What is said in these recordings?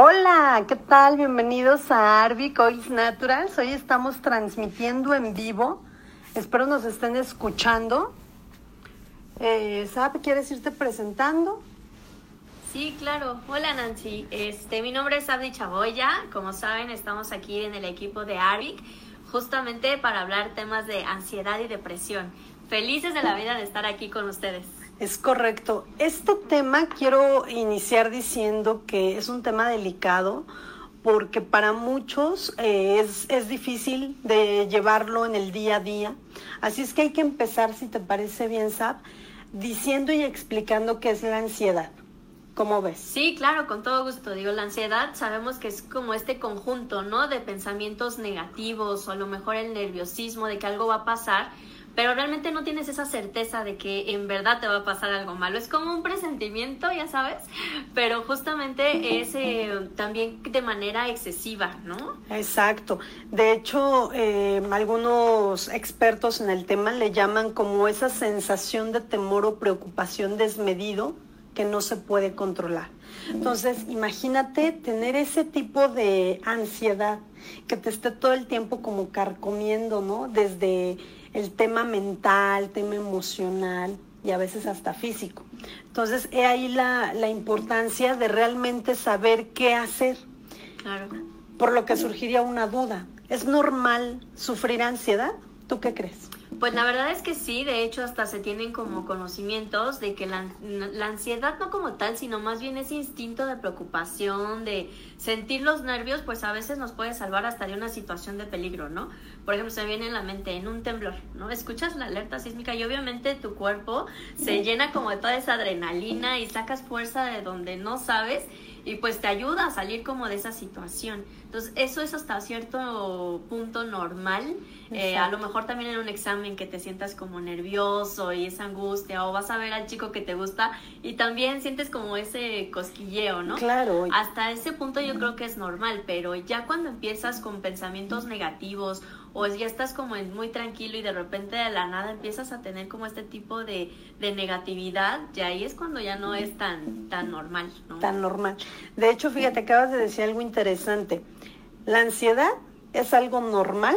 Hola, ¿qué tal? Bienvenidos a Arvic Oils Naturals. Hoy estamos transmitiendo en vivo. Espero nos estén escuchando. Eh, ¿Sabe, quieres irte presentando? Sí, claro. Hola Nancy. Este, mi nombre es Abdi Chaboya. Como saben, estamos aquí en el equipo de Arvic justamente para hablar temas de ansiedad y depresión. Felices de la vida de estar aquí con ustedes. Es correcto. Este tema quiero iniciar diciendo que es un tema delicado porque para muchos eh, es, es, difícil de llevarlo en el día a día. Así es que hay que empezar, si te parece bien, Sab, diciendo y explicando qué es la ansiedad. ¿Cómo ves? Sí, claro, con todo gusto. Digo, la ansiedad sabemos que es como este conjunto, ¿no? De pensamientos negativos o a lo mejor el nerviosismo de que algo va a pasar pero realmente no tienes esa certeza de que en verdad te va a pasar algo malo. Es como un presentimiento, ya sabes, pero justamente es eh, también de manera excesiva, ¿no? Exacto. De hecho, eh, algunos expertos en el tema le llaman como esa sensación de temor o preocupación desmedido que no se puede controlar. Entonces, imagínate tener ese tipo de ansiedad que te esté todo el tiempo como carcomiendo, ¿no? Desde el tema mental, tema emocional y a veces hasta físico. Entonces, he ahí la, la importancia de realmente saber qué hacer. Claro. Por lo que surgiría una duda. ¿Es normal sufrir ansiedad? ¿Tú qué crees? Pues la verdad es que sí, de hecho hasta se tienen como conocimientos de que la, la, ansiedad no como tal, sino más bien ese instinto de preocupación, de sentir los nervios, pues a veces nos puede salvar hasta de una situación de peligro, ¿no? Por ejemplo, se viene en la mente en un temblor, ¿no? Escuchas la alerta sísmica y obviamente tu cuerpo se llena como de toda esa adrenalina y sacas fuerza de donde no sabes y pues te ayuda a salir como de esa situación. Entonces, eso es hasta cierto punto normal. Eh, a lo mejor también en un examen que te sientas como nervioso y esa angustia, o vas a ver al chico que te gusta y también sientes como ese cosquilleo, ¿no? Claro. Hasta ese punto yo creo que es normal, pero ya cuando empiezas con pensamientos negativos o ya estás como muy tranquilo y de repente de la nada empiezas a tener como este tipo de, de negatividad, ya ahí es cuando ya no es tan, tan normal, ¿no? Tan normal. De hecho, fíjate, acabas de decir algo interesante. La ansiedad es algo normal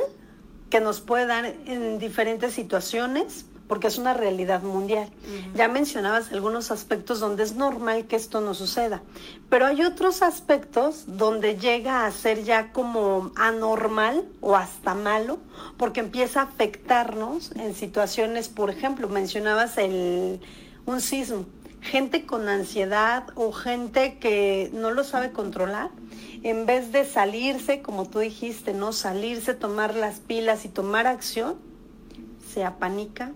que nos puede dar en diferentes situaciones porque es una realidad mundial. Ya mencionabas algunos aspectos donde es normal que esto no suceda, pero hay otros aspectos donde llega a ser ya como anormal o hasta malo, porque empieza a afectarnos en situaciones, por ejemplo, mencionabas el, un sismo, gente con ansiedad o gente que no lo sabe controlar, en vez de salirse, como tú dijiste, no salirse, tomar las pilas y tomar acción, se apanica,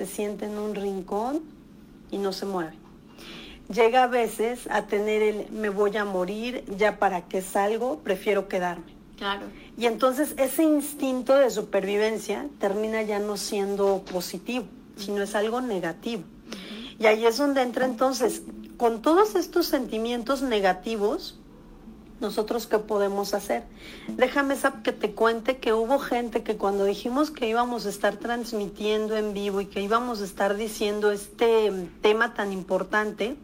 se siente en un rincón y no se mueve. Llega a veces a tener el me voy a morir, ya para qué salgo, prefiero quedarme. Claro. Y entonces ese instinto de supervivencia termina ya no siendo positivo, sino es algo negativo. Y ahí es donde entra entonces, con todos estos sentimientos negativos, nosotros qué podemos hacer. Déjame que te cuente que hubo gente que cuando dijimos que íbamos a estar transmitiendo en vivo y que íbamos a estar diciendo este tema tan importante,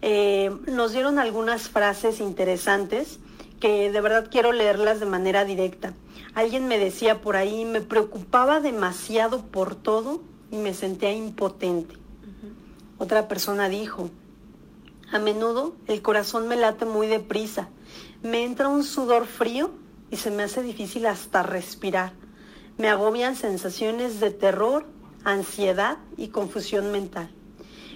eh, nos dieron algunas frases interesantes que de verdad quiero leerlas de manera directa. Alguien me decía por ahí, me preocupaba demasiado por todo y me sentía impotente. Otra persona dijo, a menudo el corazón me late muy deprisa me entra un sudor frío y se me hace difícil hasta respirar. Me agobian sensaciones de terror, ansiedad y confusión mental.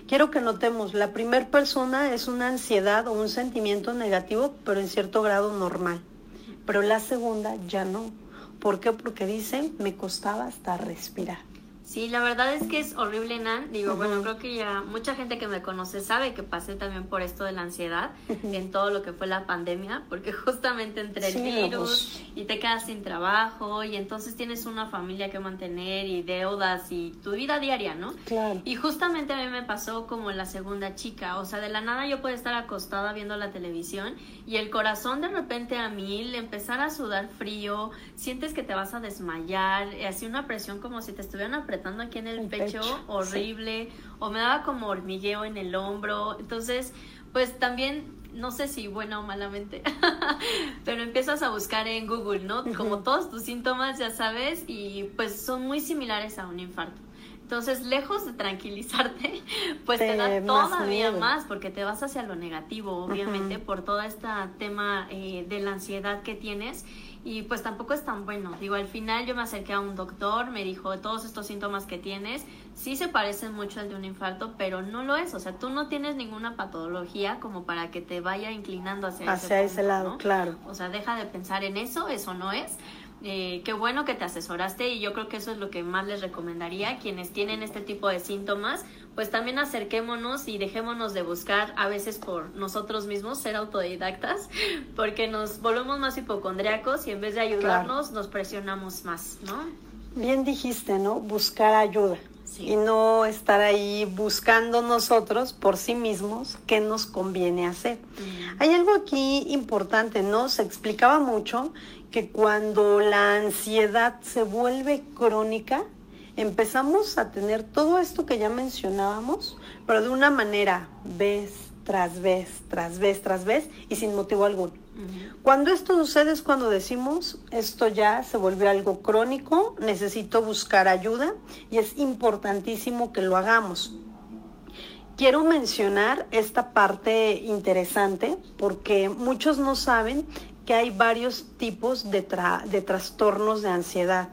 Quiero que notemos, la primera persona es una ansiedad o un sentimiento negativo, pero en cierto grado normal. Pero la segunda ya no. ¿Por qué? Porque dice, me costaba hasta respirar. Sí, la verdad es que es horrible, Nan. Digo, bueno, creo que ya mucha gente que me conoce sabe que pasé también por esto de la ansiedad en todo lo que fue la pandemia, porque justamente entre el virus y te quedas sin trabajo y entonces tienes una familia que mantener y deudas y tu vida diaria, ¿no? Claro. Y justamente a mí me pasó como la segunda chica, o sea, de la nada yo puedo estar acostada viendo la televisión y el corazón de repente a mil, empezar a sudar frío, sientes que te vas a desmayar, así una presión como si te estuvieran apretando aquí en el, pecho, horrible, o me daba como hormigueo en el hombro. Entonces, pues también no sé si buena o malamente, pero empiezas a buscar en Google, ¿no? Como todos tus síntomas, ya sabes, y pues son muy similares a un infarto. Entonces, lejos de tranquilizarte, pues te, da todavía más, porque te vas hacia lo negativo, obviamente, por todo este tema eh, de la ansiedad que tienes y pues tampoco es tan bueno. Digo, al final yo me acerqué a un doctor, me dijo, todos estos síntomas que tienes sí se parecen mucho al de un infarto, pero no lo es. O sea, tú no tienes ninguna patología como para que te vaya inclinando hacia, hacia ese, lado, claro. O sea, deja de pensar en eso, eso no es. Eh, qué bueno que te asesoraste y yo creo que eso es lo que más les recomendaría. Quienes tienen este tipo de síntomas, pues también acerquémonos y dejémonos de buscar a veces por nosotros mismos ser autodidactas, porque nos volvemos más hipocondriacos y en vez de ayudarnos nos presionamos más, ¿no? Bien dijiste, ¿no? Buscar ayuda. Y no estar ahí buscando nosotros por sí mismos qué nos conviene hacer. Hay algo aquí importante, ¿no? Se explicaba mucho que cuando la ansiedad se vuelve crónica, empezamos a tener todo esto que ya mencionábamos, pero de una manera vez tras vez, tras vez, tras vez y sin motivo alguno. Cuando esto sucede es cuando decimos, esto ya se volvió algo crónico, necesito buscar ayuda y es importantísimo que lo hagamos. Quiero mencionar esta parte interesante porque muchos no saben que hay varios tipos de, de trastornos de ansiedad.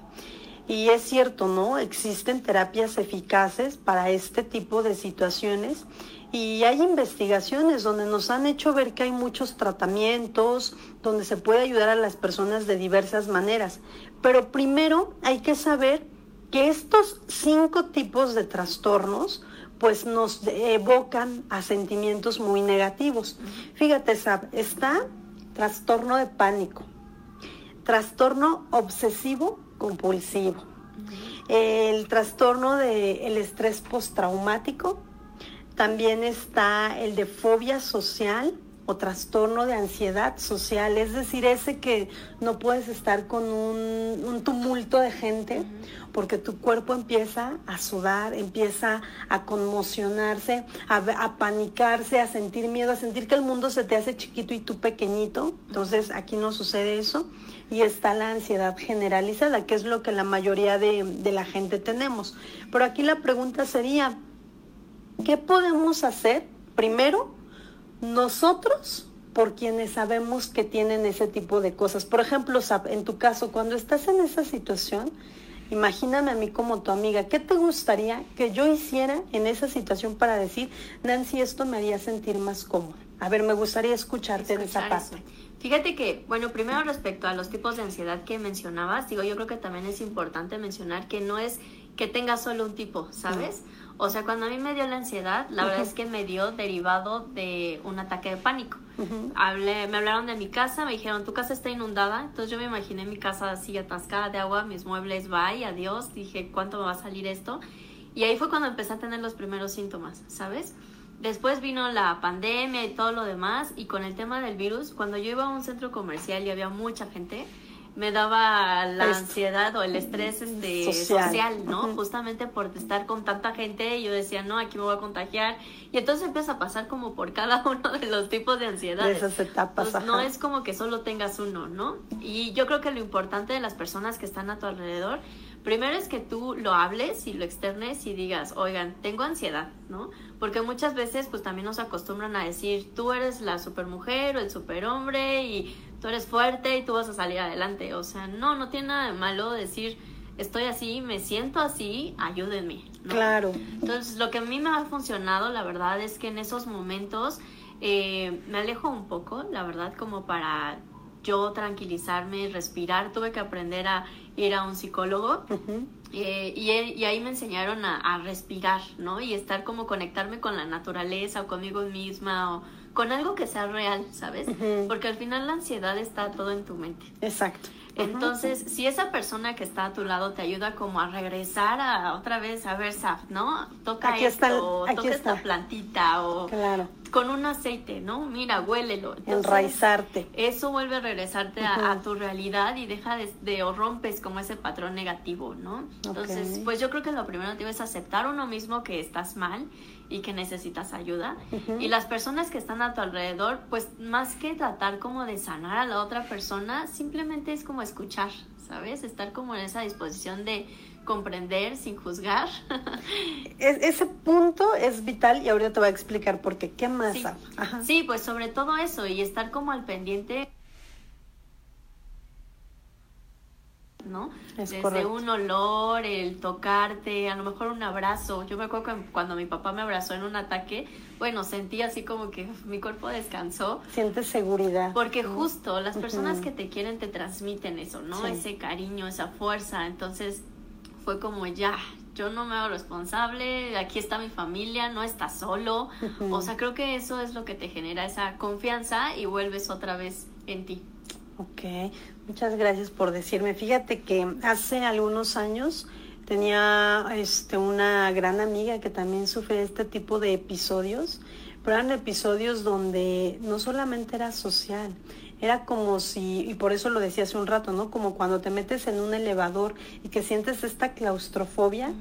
Y es cierto, ¿no? Existen terapias eficaces para este tipo de situaciones y hay investigaciones donde nos han hecho ver que hay muchos tratamientos, donde se puede ayudar a las personas de diversas maneras. Pero primero hay que saber que estos cinco tipos de trastornos pues nos evocan a sentimientos muy negativos. Fíjate, Sab, está trastorno de pánico, trastorno obsesivo compulsivo, el trastorno del estrés postraumático, también está el de fobia social o trastorno de ansiedad social, es decir, ese que no puedes estar con un, tumulto de gente porque tu cuerpo empieza a sudar, empieza a conmocionarse, a, a, panicarse, a sentir miedo, a sentir que el mundo se te hace chiquito y tú pequeñito. Entonces aquí no sucede eso y está la ansiedad generalizada, que es lo que la mayoría de, de la gente tenemos. Pero aquí la pregunta sería, ¿qué podemos hacer primero nosotros por quienes sabemos que tienen ese tipo de cosas? Por ejemplo, en tu caso, cuando estás en esa situación, Imagíname a mí como tu amiga, ¿qué te gustaría que yo hiciera en esa situación para decir, Nancy, esto me haría sentir más cómoda? A ver, me gustaría escucharte de esa parte. Fíjate que, bueno, primero respecto a los tipos de ansiedad que mencionabas, digo, yo creo que también es importante mencionar que no es que tenga solo un tipo, ¿sabes? O sea, cuando a mí me dio la ansiedad, la verdad es que me dio derivado de un ataque de pánico. Hablé, me hablaron de mi casa, me dijeron, tu casa está inundada. Entonces yo me imaginé mi casa así atascada de agua, mis muebles, bye, adiós. Dije, ¿cuánto me va a salir esto? Y ahí fue cuando empecé a tener los primeros síntomas, ¿sabes? Después vino la pandemia y todo lo demás y con el tema del virus, cuando yo iba a un centro comercial y había mucha gente, me daba la ansiedad o el estrés este, social. ¿no? Justamente por estar con tanta gente yo decía, no, aquí me voy a contagiar. Y entonces empieza a pasar como por cada uno de los tipos de ansiedad. De esas etapas. no es como que solo tengas uno, ¿no? Y yo creo que lo importante de las personas que están a tu alrededor primero es que tú lo hables y lo externes y digas, oigan, tengo ansiedad, ¿no? Porque muchas veces pues también nos acostumbran a decir, tú eres la supermujer o el superhombre y tú eres fuerte y tú vas a salir adelante. O sea, no, no tiene nada de malo decir, estoy así, me siento así, ayúdenme. Claro. Entonces, lo que a mí me ha funcionado, la verdad, es que en esos momentos eh, me alejo un poco, la verdad, como para yo tranquilizarme, respirar, tuve que aprender a ir a un psicólogo eh, y, ahí me enseñaron a, respirar, ¿no? Y estar como conectarme con la naturaleza o conmigo misma o con algo que sea real, ¿sabes? Porque al final la ansiedad está todo en tu mente. Exacto. Entonces, si esa persona que está a tu lado te ayuda como a regresar a otra vez a ver, Saf, ¿no? Toca esto, toca esta plantita o claro con un aceite, ¿no? Mira, huélelo. Enraizarte. Eso vuelve a regresarte a, tu realidad y deja de, o rompes como ese patrón negativo, ¿no? Entonces, pues yo creo que lo primero que es aceptar uno mismo que estás mal y que necesitas ayuda. Y las personas que están a tu alrededor, pues más que tratar como de sanar a la otra persona, simplemente es como escuchar, ¿sabes? Estar como en esa disposición de comprender sin juzgar. ese punto es vital y ahorita te voy a explicar por qué. ¿Qué más? Sí. sí, pues sobre todo eso y estar como al pendiente ¿no? Desde un olor, el tocarte, a lo mejor un abrazo. Yo me acuerdo que cuando mi papá me abrazó en un ataque, bueno, sentí así como que mi cuerpo descansó. Sientes seguridad. Porque justo las personas que te quieren te transmiten eso, ¿no? Ese cariño, esa fuerza. Entonces fue como ya, yo no me hago responsable, aquí está mi familia, no está solo. O sea, creo que eso es lo que te genera esa confianza y vuelves otra vez en ti. Ok, muchas gracias por decirme. Fíjate que hace algunos años tenía este, una gran amiga que también sufre este tipo de episodios, pero eran episodios donde no solamente era social, era como si, y por eso lo decía hace un rato, ¿no? Como cuando te metes en un elevador y que sientes esta claustrofobia,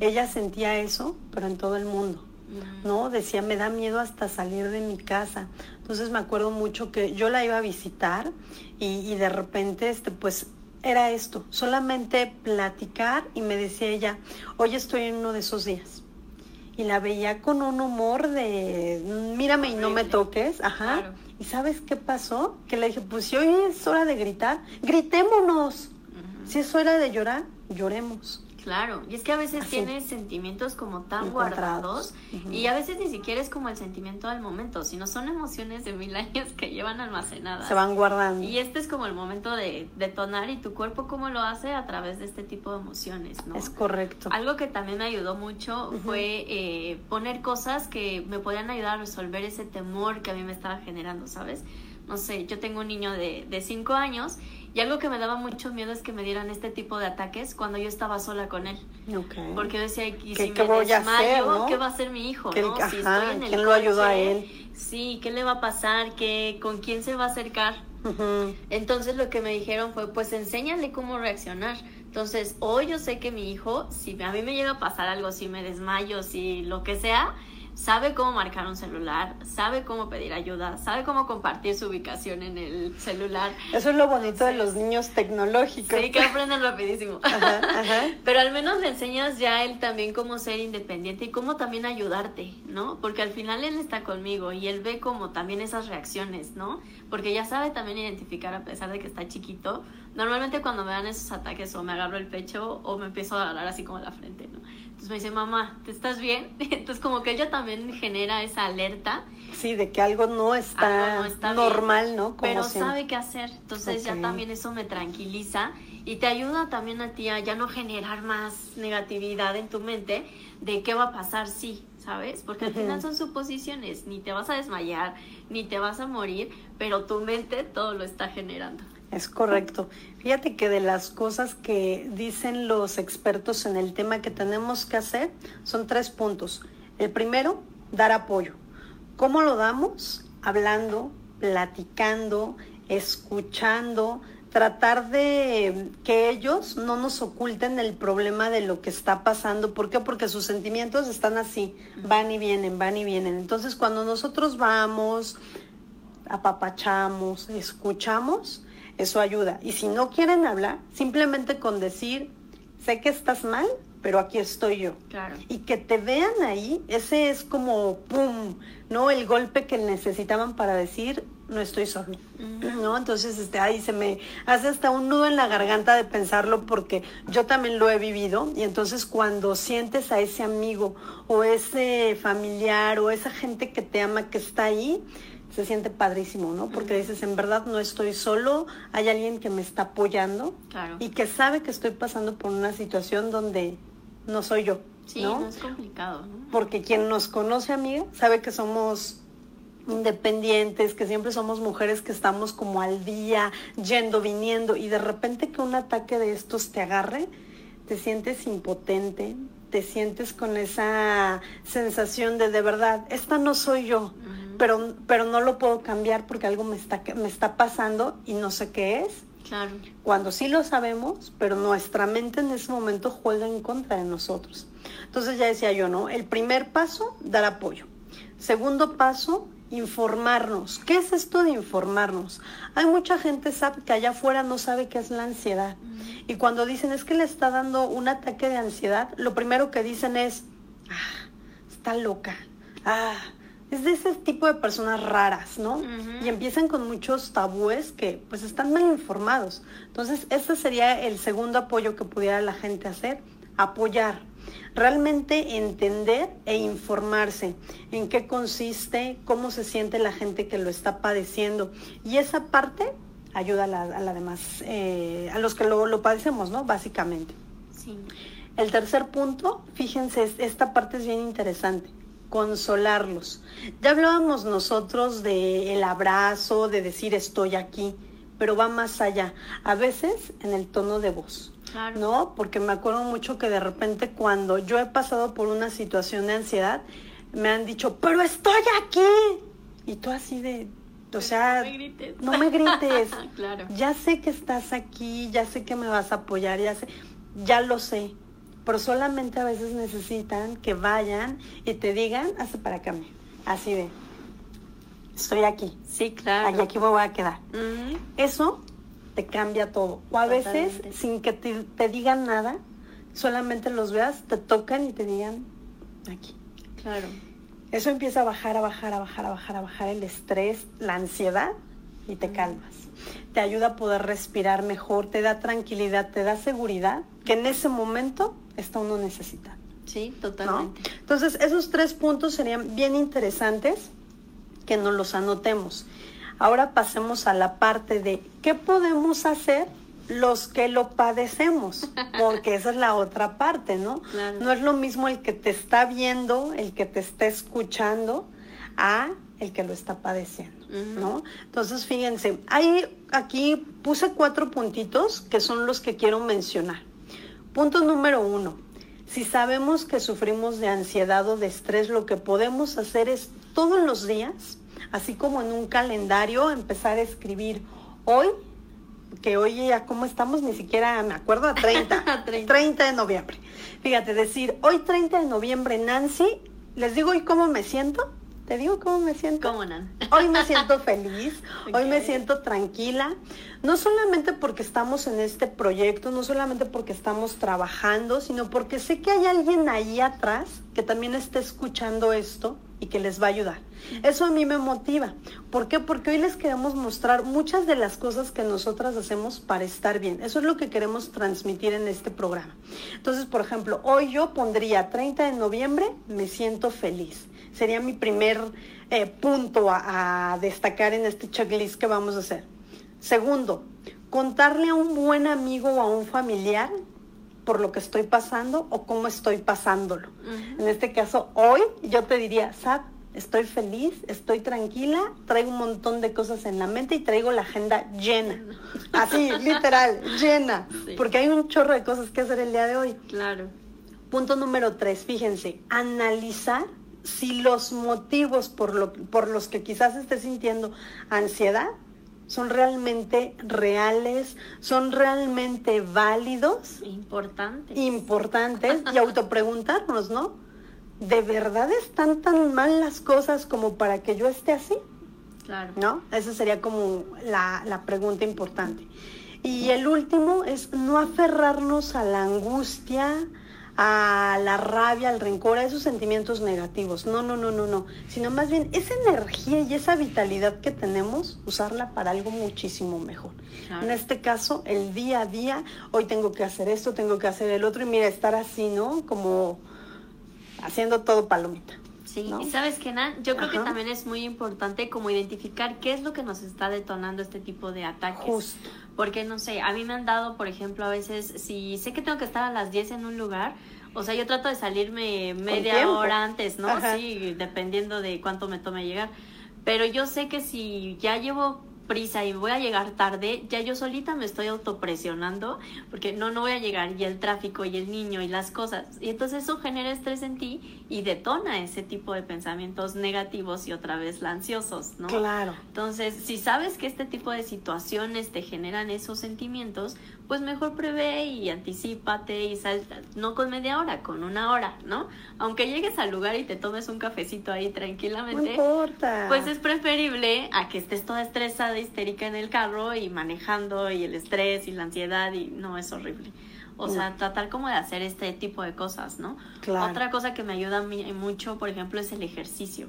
ella sentía eso, pero en todo el mundo. ¿no? Decía, me da miedo hasta salir de mi casa. Entonces me acuerdo mucho que yo la iba a visitar y, de repente, este, pues era esto, solamente platicar y me decía ella, hoy estoy en uno de esos días. Y la veía con un humor de, mírame y no me toques, ajá. ¿Y sabes qué pasó? Que le dije, pues si hoy es hora de gritar, gritémonos. Si es hora de llorar, lloremos. Claro, y es que a veces tienes sentimientos como tan guardados y a veces ni siquiera es como el sentimiento del momento, sino son emociones de mil años que llevan almacenadas. Se van guardando. Y este es como el momento de detonar y tu cuerpo cómo lo hace a través de este tipo de emociones, ¿no? Es correcto. Algo que también me ayudó mucho fue eh, poner cosas que me podían ayudar a resolver ese temor que a mí me estaba generando, ¿sabes? No sé, yo tengo un niño de, de cinco años y algo que me daba mucho miedo es que me dieran este tipo de ataques cuando yo estaba sola con él. Porque yo decía, ¿y si me desmayo, qué va a hacer mi hijo? ¿no? si estoy en el ¿Quién lo ayuda a él? Sí, ¿qué le va a pasar? ¿Qué, ¿Con quién se va a acercar? Entonces lo que me dijeron fue, pues enséñale cómo reaccionar. Entonces, hoy yo sé que mi hijo, si a mí me llega a pasar algo, si me desmayo, si lo que sea, sabe cómo marcar un celular, sabe cómo pedir ayuda, sabe cómo compartir su ubicación en el celular. Eso es lo bonito de los niños tecnológicos. Sí, que aprenden rapidísimo. Pero al menos le enseñas ya a él también cómo ser independiente y cómo también ayudarte, ¿no? Porque al final él está conmigo y él ve como también esas reacciones, ¿no? Porque ya sabe también identificar a pesar de que está chiquito. Normalmente cuando me dan esos ataques o me agarro el pecho o me empiezo a agarrar así como la frente, ¿no? Entonces me dice, mamá, ¿te estás bien? Entonces como que ella también genera esa alerta. Sí, de que algo no está, normal, ¿no? pero sabe qué hacer. Entonces ya también eso me tranquiliza y te ayuda también a ti a ya no generar más negatividad en tu mente de qué va a pasar si, ¿sabes? Porque al final son suposiciones, ni te vas a desmayar, ni te vas a morir, pero tu mente todo lo está generando. Es correcto. Fíjate que de las cosas que dicen los expertos en el tema que tenemos que hacer son tres puntos. El primero, dar apoyo. ¿Cómo lo damos? Hablando, platicando, escuchando, tratar de que ellos no nos oculten el problema de lo que está pasando. ¿Por qué? Porque sus sentimientos están así, van y vienen, van y vienen. Entonces, cuando nosotros vamos, apapachamos, escuchamos, eso ayuda. Y si no quieren hablar, simplemente con decir, sé que estás mal, pero aquí estoy yo. Claro. Y que te vean ahí, ese es como, ¡pum!, ¿no? El golpe que necesitaban para decir, no estoy solo, ¿no? Entonces, este, ahí se me hace hasta un nudo en la garganta de pensarlo porque yo también lo he vivido y entonces cuando sientes a ese amigo o ese familiar o esa gente que te ama que está ahí, se siente padrísimo, ¿no? Porque dices, en verdad no estoy solo, hay alguien que me está apoyando y que sabe que estoy pasando por una situación donde no soy yo. Sí, no, es complicado. ¿no? Porque quien nos conoce, amiga, sabe que somos independientes, que siempre somos mujeres que estamos como al día, yendo, viniendo, y de repente que un ataque de estos te agarre, te sientes impotente, te sientes con esa sensación de de verdad, esta no soy yo pero, pero no lo puedo cambiar porque algo me está, me está pasando y no sé qué es. Claro. Cuando sí lo sabemos, pero nuestra mente en ese momento juega en contra de nosotros. Entonces ya decía yo, ¿no? El primer paso, dar apoyo. Segundo paso, informarnos. ¿Qué es esto de informarnos? Hay mucha gente sabe que allá afuera no sabe qué es la ansiedad. Y cuando dicen es que le está dando un ataque de ansiedad, lo primero que dicen es, ah, está loca. Ah, es de ese tipo de personas raras, ¿no? Y empiezan con muchos tabúes que pues están mal informados. Entonces, ese sería el segundo apoyo que pudiera la gente hacer, apoyar realmente entender e informarse en qué consiste, cómo se siente la gente que lo está padeciendo. Y esa parte ayuda a la, demás, eh, a los que lo, padecemos, ¿no? Básicamente. Sí. El tercer punto, fíjense, esta parte es bien interesante consolarlos. Ya hablábamos nosotros de el abrazo, de decir estoy aquí, pero va más allá. A veces en el tono de voz. ¿no? Porque me acuerdo mucho que de repente cuando yo he pasado por una situación de ansiedad, me han dicho, pero estoy aquí. Y tú así de, o sea, no me grites. claro. Ya sé que estás aquí, ya sé que me vas a apoyar, ya sé, ya lo sé. Pero solamente a veces necesitan que vayan y te digan, hace para acá, así de, estoy aquí. Sí, claro. Y aquí me voy a quedar. Eso te cambia todo. O a veces, sin que te, digan nada, solamente los veas, te tocan y te digan aquí. Claro. Eso empieza a bajar, a bajar, a bajar, a bajar, a bajar el estrés, la ansiedad y te calmas. Te ayuda a poder respirar mejor, te da tranquilidad, te da seguridad que en ese momento está uno necesita. Sí, totalmente. Entonces, esos tres puntos serían bien interesantes que nos los anotemos. Ahora pasemos a la parte de qué podemos hacer los que lo padecemos, porque esa es la otra parte, ¿no? No es lo mismo el que te está viendo, el que te está escuchando, a el que lo está padeciendo, ¿no? Entonces, fíjense, hay aquí puse cuatro puntitos que son los que quiero mencionar. Punto número uno, si sabemos que sufrimos de ansiedad o de estrés, lo que podemos hacer es todos los días así como en un calendario, empezar a escribir hoy, que hoy ya como estamos, ni siquiera me acuerdo, a 30, 30. de noviembre. Fíjate, decir, hoy 30 de noviembre, Nancy, les digo hoy cómo me siento. ¿Te digo cómo me siento? ¿Cómo, Nan? Hoy me siento feliz, hoy me siento tranquila, no solamente porque estamos en este proyecto, no solamente porque estamos trabajando, sino porque sé que hay alguien ahí atrás que también está escuchando esto y que les va a ayudar. Eso a mí me motiva. ¿Por qué? Porque hoy les queremos mostrar muchas de las cosas que nosotras hacemos para estar bien. Eso es lo que queremos transmitir en este programa. Entonces, por ejemplo, hoy yo pondría 30 de noviembre, me siento feliz. Sería mi primer eh, punto a, a destacar en este checklist que vamos a hacer. Segundo, contarle a un buen amigo o a un familiar por lo que estoy pasando o cómo estoy pasándolo. En este caso, hoy yo te diría, Sab, estoy feliz, estoy tranquila, traigo un montón de cosas en la mente y traigo la agenda llena. Así, literal, llena. Porque hay un chorro de cosas que hacer el día de hoy. Claro. Punto número tres, fíjense, analizar si los motivos por, lo, por los que quizás esté sintiendo ansiedad son realmente reales, son realmente válidos. Importantes. Importantes y autopreguntarnos, ¿no? ¿De verdad están tan mal las cosas como para que yo esté así? Claro. ¿No? Esa sería como la, la pregunta importante. Y el último es no aferrarnos a la angustia, a la rabia, al rencor, a esos sentimientos negativos. No, no, no, no, no. Sino más bien esa energía y esa vitalidad que tenemos, usarla para algo muchísimo mejor. En este caso, el día a día, hoy tengo que hacer esto, tengo que hacer el otro, y mira, estar así, ¿no? Como haciendo todo palomita. Sí, y sabes que, Nan, yo creo que también es muy importante como identificar qué es lo que nos está detonando este tipo de ataques. Justo. Porque, no sé, a mí me han dado, por ejemplo, a veces, si sé que tengo que estar a las 10 en un lugar, o sea, yo trato de salirme media hora antes, ¿no? Sí, dependiendo de cuánto me tome llegar. Pero yo sé que si ya llevo prisa y voy a llegar tarde, ya yo solita me estoy autopresionando porque no, no voy a llegar y el tráfico y el niño y las cosas. Y entonces eso genera estrés en ti y detona ese tipo de pensamientos negativos y otra vez ansiosos, ¿no? Claro. Entonces, si sabes que este tipo de situaciones te generan esos sentimientos, pues mejor prevé y anticipate y salta, no con media hora, con una hora, ¿no? Aunque llegues al lugar y te tomes un cafecito ahí tranquilamente, no importa. pues es preferible a que estés toda estresada, histérica en el carro y manejando y el estrés y la ansiedad y no, es horrible. O sea, tratar como de hacer este tipo de cosas, ¿no? Claro. Otra cosa que me ayuda mucho, por ejemplo, es el ejercicio.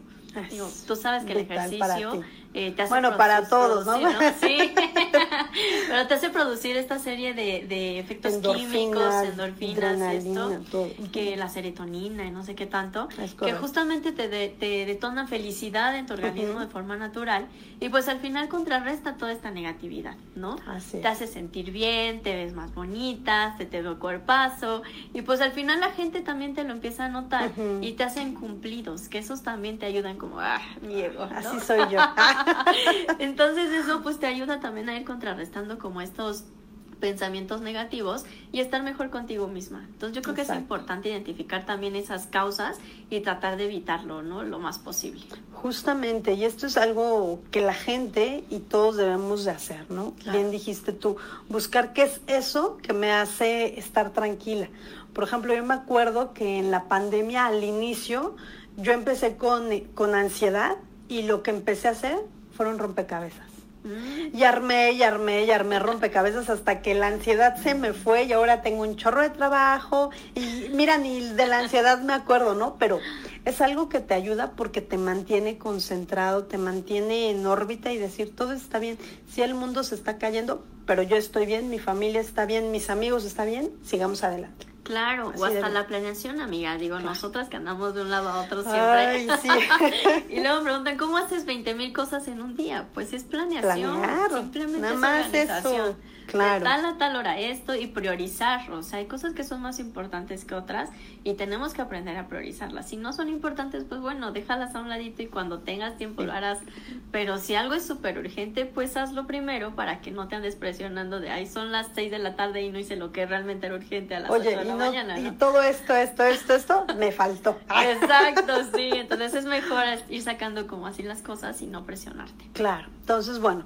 Digo, tú sabes que el ejercicio eh, te hace Bueno, para todos, ¿no? Sí, pero te hace producir esta serie de, de efectos químicos, endorfinas, esto, que la serotonina y no sé qué tanto, que justamente te, te detona felicidad en tu organismo de forma natural y pues al final contrarresta toda esta negatividad, ¿no? Así te hace sentir bien, te ves más bonita, se te ve el cuerpazo y pues al final la gente también te lo empieza a notar y te hacen cumplidos, que esos también te ayudan como, ah, mi ego, Así soy yo. Entonces eso pues te ayuda también a ir contrarrestando como estos pensamientos negativos y estar mejor contigo misma. Entonces yo creo que es importante identificar también esas causas y tratar de evitarlo, ¿no? Lo más posible. Justamente, y esto es algo que la gente y todos debemos de hacer, ¿no? Bien dijiste tú, buscar qué es eso que me hace estar tranquila. Por ejemplo, yo me acuerdo que en la pandemia al inicio yo empecé con, con ansiedad y lo que empecé a hacer fueron rompecabezas. Mm. Y armé, y armé, y armé rompecabezas hasta que la ansiedad se me fue y ahora tengo un chorro de trabajo. Y mira, ni de la ansiedad me acuerdo, ¿no? Pero es algo que te ayuda porque te mantiene concentrado, te mantiene en órbita y decir, todo está bien. Si el mundo se está cayendo, pero yo estoy bien, mi familia está bien, mis amigos están bien, sigamos adelante. Claro, o hasta la planeación, amiga. Digo, nosotras que andamos de un lado a otro siempre. y luego me preguntan, ¿cómo haces 20 mil cosas en un día? Pues es planeación. Simplemente Nada más Eso. Claro. De tal a tal hora esto y priorizar. O sea, hay cosas que son más importantes que otras y tenemos que aprender a priorizarlas. Si no son importantes, pues bueno, déjalas a un ladito y cuando tengas tiempo lo harás. Pero si algo es súper urgente, pues hazlo primero para que no te andes presionando de, ay, son las 6 de la tarde y no hice lo que realmente era urgente a las Oye, 8 de la mañana. Y todo esto, esto, esto, esto, me faltó. Exacto, sí. Entonces es mejor ir sacando como así las cosas y no presionarte. Claro. Entonces, bueno.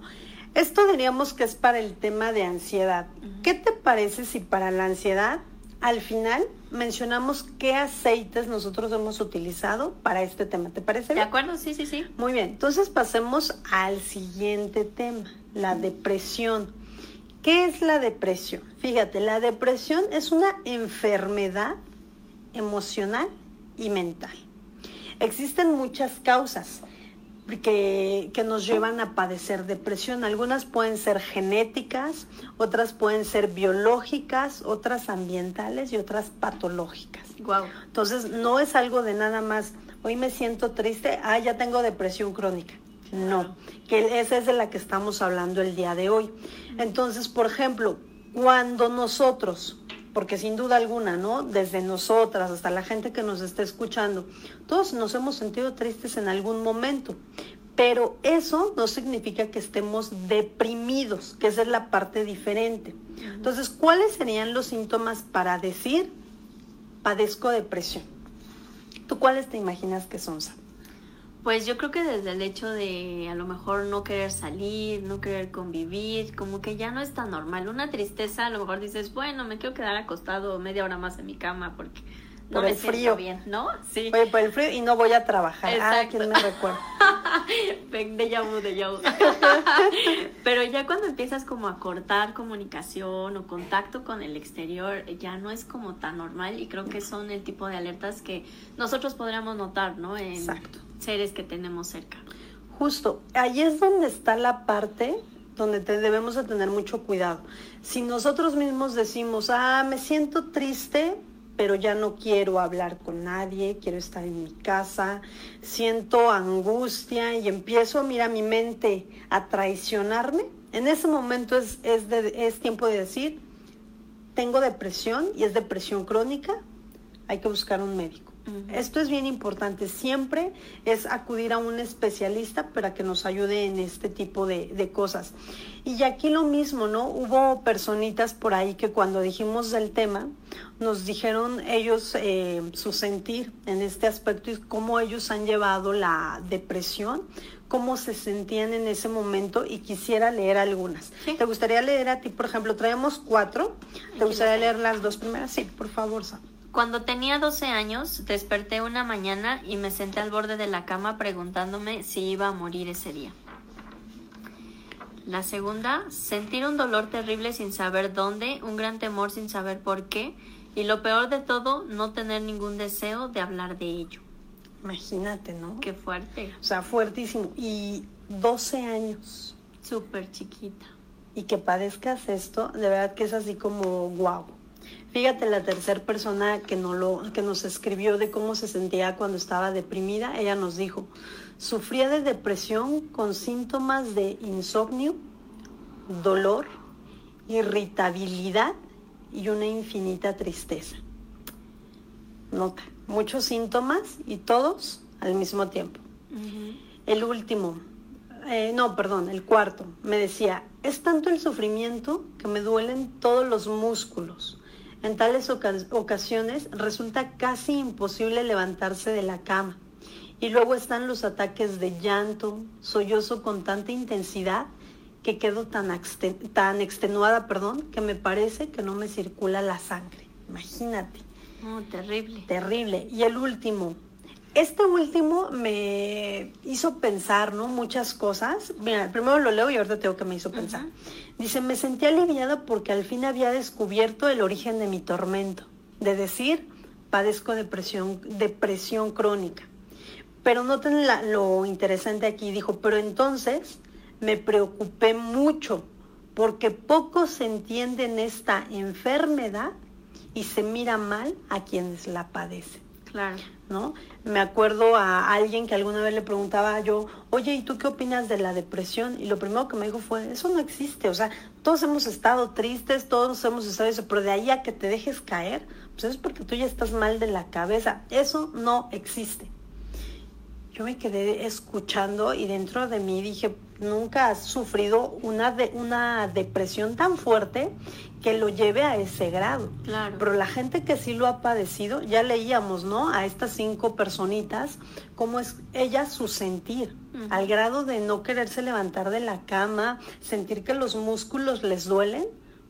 Esto diríamos que es para el tema de ansiedad. ¿Qué te parece si para la ansiedad al final mencionamos qué aceites nosotros hemos utilizado para este tema? ¿Te parece bien? De acuerdo, sí, sí, sí. Muy bien, entonces pasemos al siguiente tema, la depresión. ¿Qué es la depresión? Fíjate, la depresión es una enfermedad emocional y mental. Existen muchas causas que, que, nos llevan a padecer depresión. Algunas pueden ser genéticas, otras pueden ser biológicas, otras ambientales y otras patológicas. Wow. Entonces, no es algo de nada más, hoy me siento triste, ah, ya tengo depresión crónica. No, que esa es de la que estamos hablando el día de hoy. Entonces, por ejemplo, cuando nosotros porque sin duda alguna, ¿no? Desde nosotras hasta la gente que nos está escuchando, todos nos hemos sentido tristes en algún momento, pero eso no significa que estemos deprimidos, que esa es la parte diferente. Entonces, ¿cuáles serían los síntomas para decir padezco depresión? ¿Tú cuáles te imaginas que son? Pues yo creo que desde el hecho de a lo mejor no querer salir, no querer convivir, como que ya no es tan normal. Una tristeza, a lo mejor dices, bueno, me quiero quedar acostado media hora más en mi cama porque no por me el frío. bien, ¿no? Sí. por el frío y no voy a trabajar. Ah, ¿quién me recuerda? de vu, de vu. Pero ya cuando empiezas como a cortar comunicación o contacto con el exterior, ya no es como tan normal y creo que son el tipo de alertas que nosotros podríamos notar, ¿no? Exacto seres que tenemos cerca. Justo, ahí es donde está la parte donde debemos de tener mucho cuidado. Si nosotros mismos decimos, ah, me siento triste, pero ya no quiero hablar con nadie, quiero estar en mi casa, siento angustia y empiezo, mira, mi mente a traicionarme, en ese momento es, es, es tiempo de decir, tengo depresión y es depresión crónica, hay que buscar un médico Esto es bien importante. Siempre es acudir a un especialista para que nos ayude en este tipo de, cosas. Y aquí lo mismo, ¿no? Hubo personitas por ahí que cuando dijimos del tema, nos dijeron ellos eh, su sentir en este aspecto y cómo ellos han llevado la depresión, cómo se sentían en ese momento y quisiera leer algunas. ¿Te gustaría leer a ti, por ejemplo, traemos cuatro? ¿Te gustaría leer las dos primeras? Sí, por favor, Sam. Cuando tenía 12 años, desperté una mañana y me senté al borde de la cama preguntándome si iba a morir ese día. La segunda, sentir un dolor terrible sin saber dónde, un gran temor sin saber por qué, y lo peor de todo, no tener ningún deseo de hablar de ello. Imagínate, ¿no? Qué fuerte. O sea, fuertísimo. Y 12 años. Súper chiquita. Y que padezcas esto, de verdad que es así como guau. Fíjate, la tercera persona que, no lo, que nos escribió de cómo se sentía cuando estaba deprimida, ella nos dijo, sufría de depresión con síntomas de insomnio, dolor, irritabilidad y una infinita tristeza. Nota, muchos síntomas y todos al mismo tiempo. El último, eh, no, perdón, el cuarto, me decía, es tanto el sufrimiento que me duelen todos los músculos en tales ocasiones resulta casi imposible levantarse de la cama. Y luego están los ataques de llanto, sollozo con tanta intensidad que quedo tan, tan extenuada, perdón, que me parece que no me circula la sangre. Imagínate. Oh, terrible. Terrible. Y el último, este último me hizo pensar, ¿no? Muchas cosas. Mira, primero lo leo y ahorita tengo que me hizo pensar. Dice, me sentí aliviada porque al fin había descubierto el origen de mi tormento. De decir, padezco depresión, depresión crónica. Pero noten lo interesante aquí. Dijo, pero entonces me preocupé mucho porque poco se entiende en esta enfermedad y se mira mal a quienes la padecen. Claro. ¿No? Me acuerdo a alguien que alguna vez le preguntaba yo, oye, ¿y tú qué opinas de la depresión? Y lo primero que me dijo fue, eso no existe. O sea, todos hemos estado tristes, todos hemos estado eso, pero de ahí a que te dejes caer, pues es porque tú ya estás mal de la cabeza. Eso no existe. Yo me quedé escuchando y dentro de mí dije, nunca has sufrido una, de, una depresión tan fuerte que lo lleve a ese grado. Claro. Pero la gente que sí lo ha padecido, ya leíamos, ¿no? A estas cinco personitas, cómo es ella su sentir, al grado de no quererse levantar de la cama, sentir que los músculos les duelen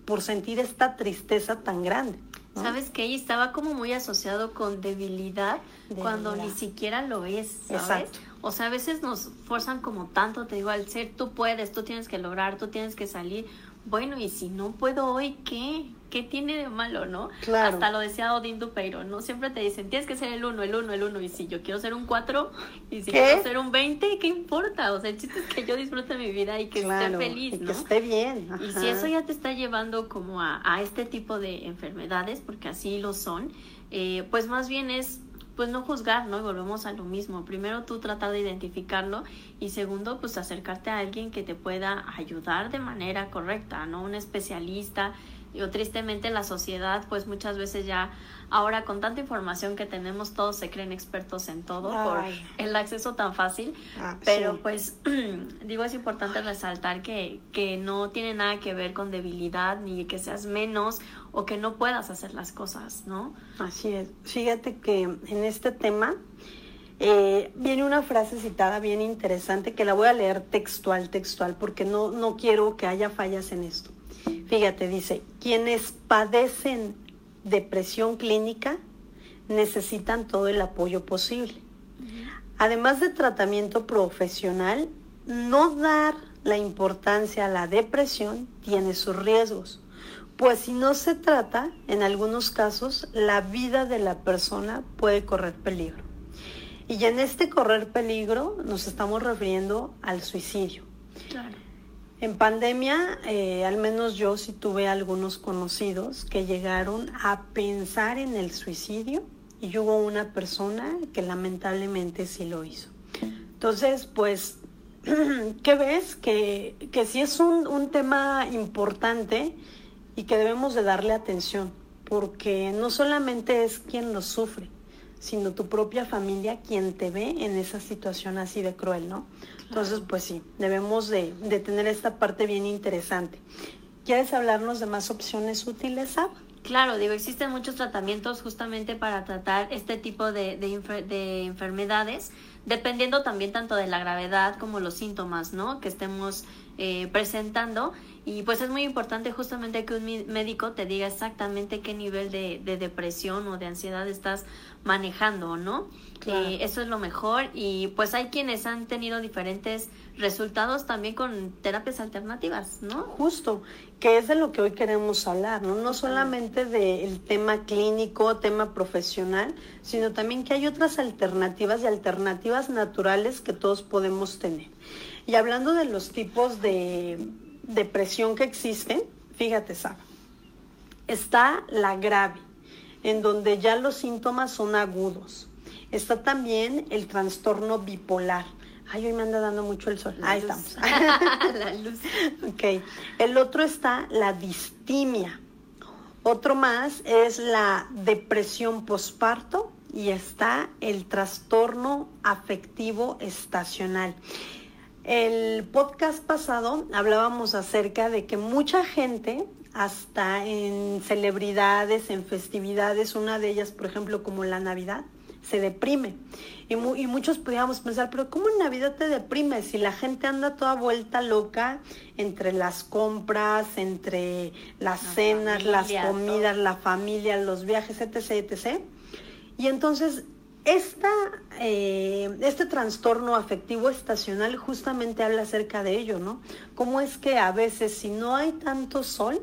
por sentir esta tristeza tan grande. ¿Sabes que Ella estaba como muy asociado con debilidad, cuando ni siquiera lo es, ¿sabes? Exacto. O sea, a veces nos forzan como tanto, te digo, al ser tú puedes, tú tienes que lograr, tú tienes que salir. Bueno, y si no puedo hoy, ¿qué? ¿Qué tiene de malo, no? Claro. Hasta lo decía Odín Dupeiro, ¿no? Siempre te dicen, tienes que ser el uno, el uno, el uno. Y si yo quiero ser un cuatro, y si quiero ser un veinte, ¿qué importa? O sea, el chiste es que yo disfrute mi vida y que esté feliz, ¿no? que esté bien. Y si eso ya te está llevando como a, a, este tipo de enfermedades, porque así lo son, eh, pues más bien es pues no juzgar, ¿no? Y volvemos a lo mismo. Primero tú tratar de identificarlo y segundo, pues acercarte a alguien que te pueda ayudar de manera correcta, ¿no? Un especialista. Yo tristemente la sociedad, pues muchas veces ya ahora con tanta información que tenemos, todos se creen expertos en todo por el acceso tan fácil. Ah, pero pues digo, es importante resaltar que, que no tiene nada que ver con debilidad ni que seas menos o que no puedas hacer las cosas, ¿no? Así es. Fíjate que en este tema eh, viene una frase citada bien interesante que la voy a leer textual, textual, porque no, no quiero que haya fallas en esto. Fíjate, dice, quienes padecen depresión clínica necesitan todo el apoyo posible. Además de tratamiento profesional, no dar la importancia a la depresión tiene sus riesgos. Pues si no se trata, en algunos casos, la vida de la persona puede correr peligro. Y en este correr peligro nos estamos refiriendo al suicidio. En pandemia, eh, al menos yo sí tuve algunos conocidos que llegaron a pensar en el suicidio y hubo una persona que lamentablemente sí lo hizo. Entonces, pues, ¿qué ves? Que, que sí es un, un tema importante y que debemos de darle atención, porque no solamente es quien lo sufre, sino tu propia familia quien te ve en esa situación así de cruel, ¿no? Entonces, pues sí, debemos de, de tener esta parte bien interesante. ¿Quieres hablarnos de más opciones útiles, Sab? Claro, digo, existen muchos tratamientos justamente para tratar este tipo de, de, enfermedades, dependiendo también tanto de la gravedad como los síntomas, ¿no? Que estemos eh, presentando. Y pues es muy importante justamente que un médico te diga exactamente qué nivel de, de depresión o de ansiedad estás manejando, ¿no? Eh, eso es lo mejor y pues hay quienes han tenido diferentes resultados también con terapias alternativas, ¿no? Justo, que es de lo que hoy queremos hablar, ¿no? No solamente del tema clínico, tema profesional, sino también que hay otras alternativas y alternativas naturales que todos podemos tener. Y hablando de los tipos de depresión que existen, fíjate, Sara, está la grave, en donde ya los síntomas son agudos. Está también el trastorno bipolar. Ay, hoy me anda dando mucho el sol. Ahí estamos. la luz. Ok. El otro está la distimia. Otro más es la depresión posparto y está el trastorno afectivo estacional. El podcast pasado hablábamos acerca de que mucha gente hasta en celebridades, en festividades, una de ellas, por ejemplo, como la Navidad, se deprime. Y, y, muchos podríamos pensar, pero ¿cómo en Navidad te deprimes? Si la gente anda toda vuelta loca entre las compras, entre las cenas, las comidas, la familia, los viajes, etc., etc. Y entonces, esta, eh, este trastorno afectivo estacional justamente habla acerca de ello, ¿no? Cómo es que a veces si no hay tanto sol,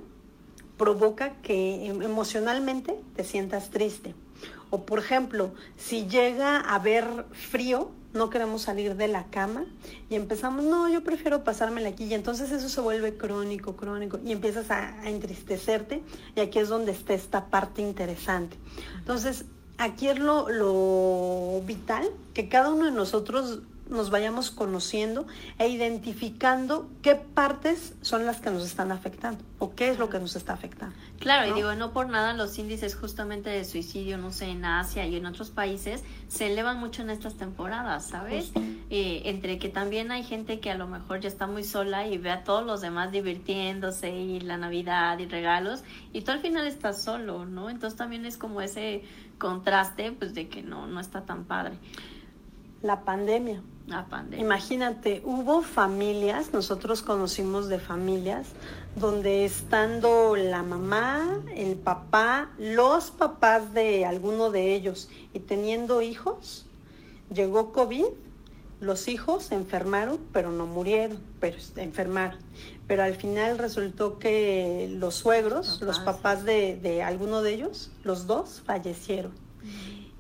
provoca que em, emocionalmente te sientas triste. O por ejemplo, si llega a haber frío, no queremos salir de la cama y empezamos, no, yo prefiero pasármela aquí y entonces eso se vuelve crónico, crónico y empiezas a, entristecerte y aquí es donde está esta parte interesante. Entonces, aquí es lo, lo vital que cada uno de nosotros nos vayamos conociendo e identificando qué partes son las que nos están afectando o qué es lo que nos está afectando. Claro, y digo, no por nada los índices justamente de suicidio, no sé, en Asia y en otros países se elevan mucho en estas temporadas, ¿sabes? Eh, entre que también hay gente que a lo mejor ya está muy sola y ve a todos los demás divirtiéndose y la Navidad y regalos y tú al final estás solo, ¿no? Entonces también es como ese contraste, pues de que no, no está tan padre. La pandemia. La pandemia. Imagínate, hubo familias, nosotros conocimos de familias, donde estando la mamá, el papá, los papás de alguno de ellos y teniendo hijos, llegó COVID, los hijos se enfermaron, pero no murieron, pero enfermaron. Pero al final resultó que los suegros, los papás de, de alguno de ellos, los dos, fallecieron.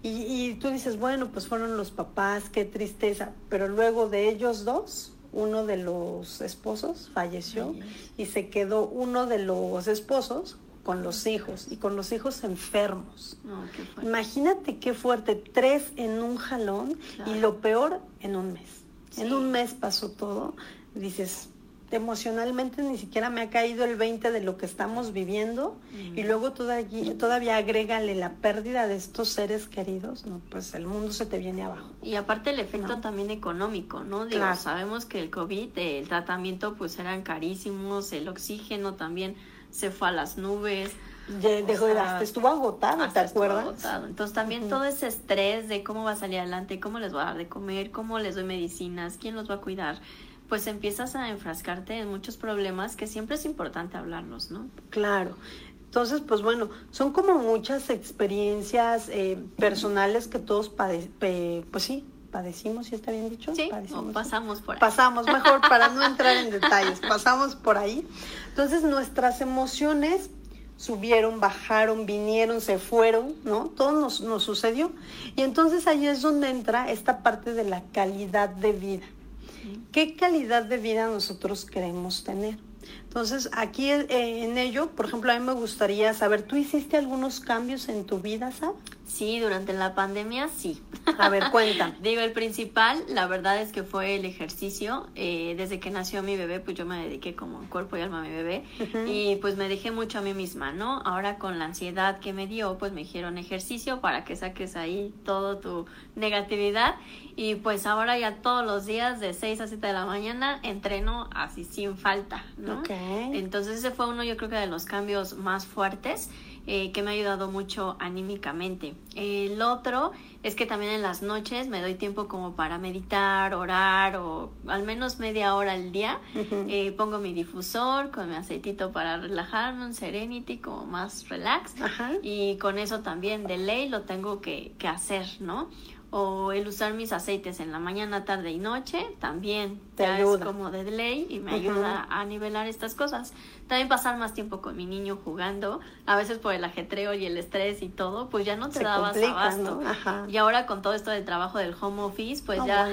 Y, tú dices, bueno, pues fueron los papás, qué tristeza, pero luego de ellos dos, uno de los esposos falleció y se quedó uno de los esposos con los hijos y con los hijos enfermos. Imagínate qué fuerte, tres en un jalón y lo peor en un mes. En un mes pasó todo. Dices, emocionalmente ni siquiera me ha caído el 20 de lo que estamos viviendo y luego todavía, todavía agrégale la pérdida de estos seres queridos, no, pues el mundo se te viene abajo. Y aparte el efecto también económico, ¿no? Digo, sabemos que el COVID, el tratamiento pues eran carísimos, el oxígeno también se fue a las nubes. dejó, estuvo agotado, ¿te acuerdas? Entonces también todo ese estrés de cómo va a salir adelante, cómo les voy a dar de comer, cómo les doy medicinas, quién los va a cuidar pues empiezas a enfrascarte en muchos problemas que siempre es importante hablarlos, ¿no? Claro. Entonces, pues bueno, son como muchas experiencias eh, personales que todos pues sí, padecimos, ¿sí está bien dicho? Sí, pasamos por ahí. Pasamos, mejor para no entrar en detalles, pasamos por ahí. Entonces, nuestras emociones subieron, bajaron, vinieron, se fueron, ¿no? Todo nos, nos sucedió. Y entonces ahí es donde entra esta parte de la calidad de vida. ¿Qué calidad de vida nosotros queremos tener? Entonces, aquí eh, en ello, por ejemplo, a mí me gustaría saber, ¿tú hiciste algunos cambios en tu vida, Sab? Sí, durante la pandemia sí. A ver, cuenta. Digo, el principal, la verdad es que fue el ejercicio. Eh, desde que nació mi bebé, pues yo me dediqué como cuerpo y alma a mi bebé. Y pues me dejé mucho a mí misma, ¿no? Ahora con la ansiedad que me dio, pues me dijeron ejercicio para que saques ahí toda tu negatividad. Y pues ahora ya todos los días de 6 a 7 de la mañana entreno así sin falta, ¿no? Entonces ese fue uno yo creo que de los cambios más fuertes. Eh, que me ha ayudado mucho anímicamente. El otro es que también en las noches me doy tiempo como para meditar, orar o al menos media hora al día. Eh, pongo mi difusor con mi aceitito para relajarme, un serenity como más relax. Y con eso también de ley lo tengo que, que hacer, ¿no? O el usar mis aceites en la mañana, tarde y noche también Te ayuda. es como de ley y me ayuda a nivelar estas cosas. También pasar más tiempo con mi niño jugando, a veces por el ajetreo y el estrés y todo, pues ya no te dabas abasto. Y ahora con todo esto del trabajo del home office, pues ya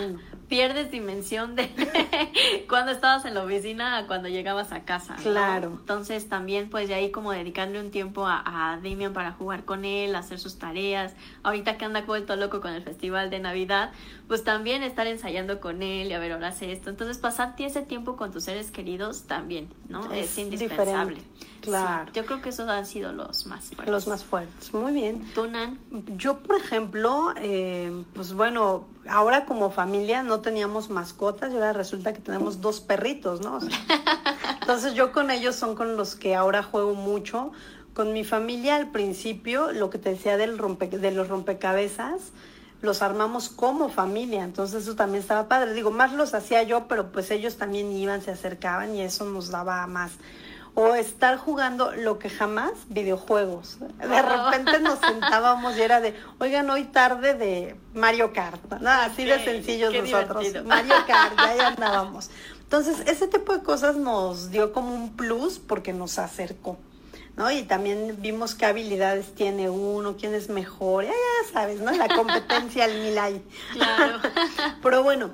pierdes dimensión de cuando estabas en la oficina a cuando llegabas a casa. Claro. Entonces también pues de ahí como dedicarle un tiempo a, a Damian para jugar con él, hacer sus tareas. Ahorita que anda vuelto loco con el festival de Navidad, pues también estar ensayando con él y a ver, ahora hace esto. Entonces pasar ese tiempo con tus seres queridos también, ¿no? Es, indispensable. Claro. yo creo que esos han sido los más fuertes. Los más fuertes, muy bien. Tunan. Yo, por ejemplo, eh, pues bueno, ahora como familia no teníamos mascotas y ahora resulta que tenemos dos perritos, ¿no? entonces yo con ellos son con los que ahora juego mucho. Con mi familia al principio, lo que te decía del rompe, de los rompecabezas, los armamos como familia, entonces eso también estaba padre. Digo, más los hacía yo, pero pues ellos también iban, se acercaban y eso nos daba más o estar jugando lo que jamás, videojuegos. De repente nos sentábamos y era de, oigan, hoy tarde de Mario Kart, ¿no? Así de sencillos nosotros. Mario Kart, ya, ya andábamos. Entonces, ese tipo de cosas nos dio como un plus porque nos acercó. ¿No? Y también vimos qué habilidades tiene uno, quién es mejor, ya, ya sabes, ¿no? La competencia al Milay. Claro. Pero bueno,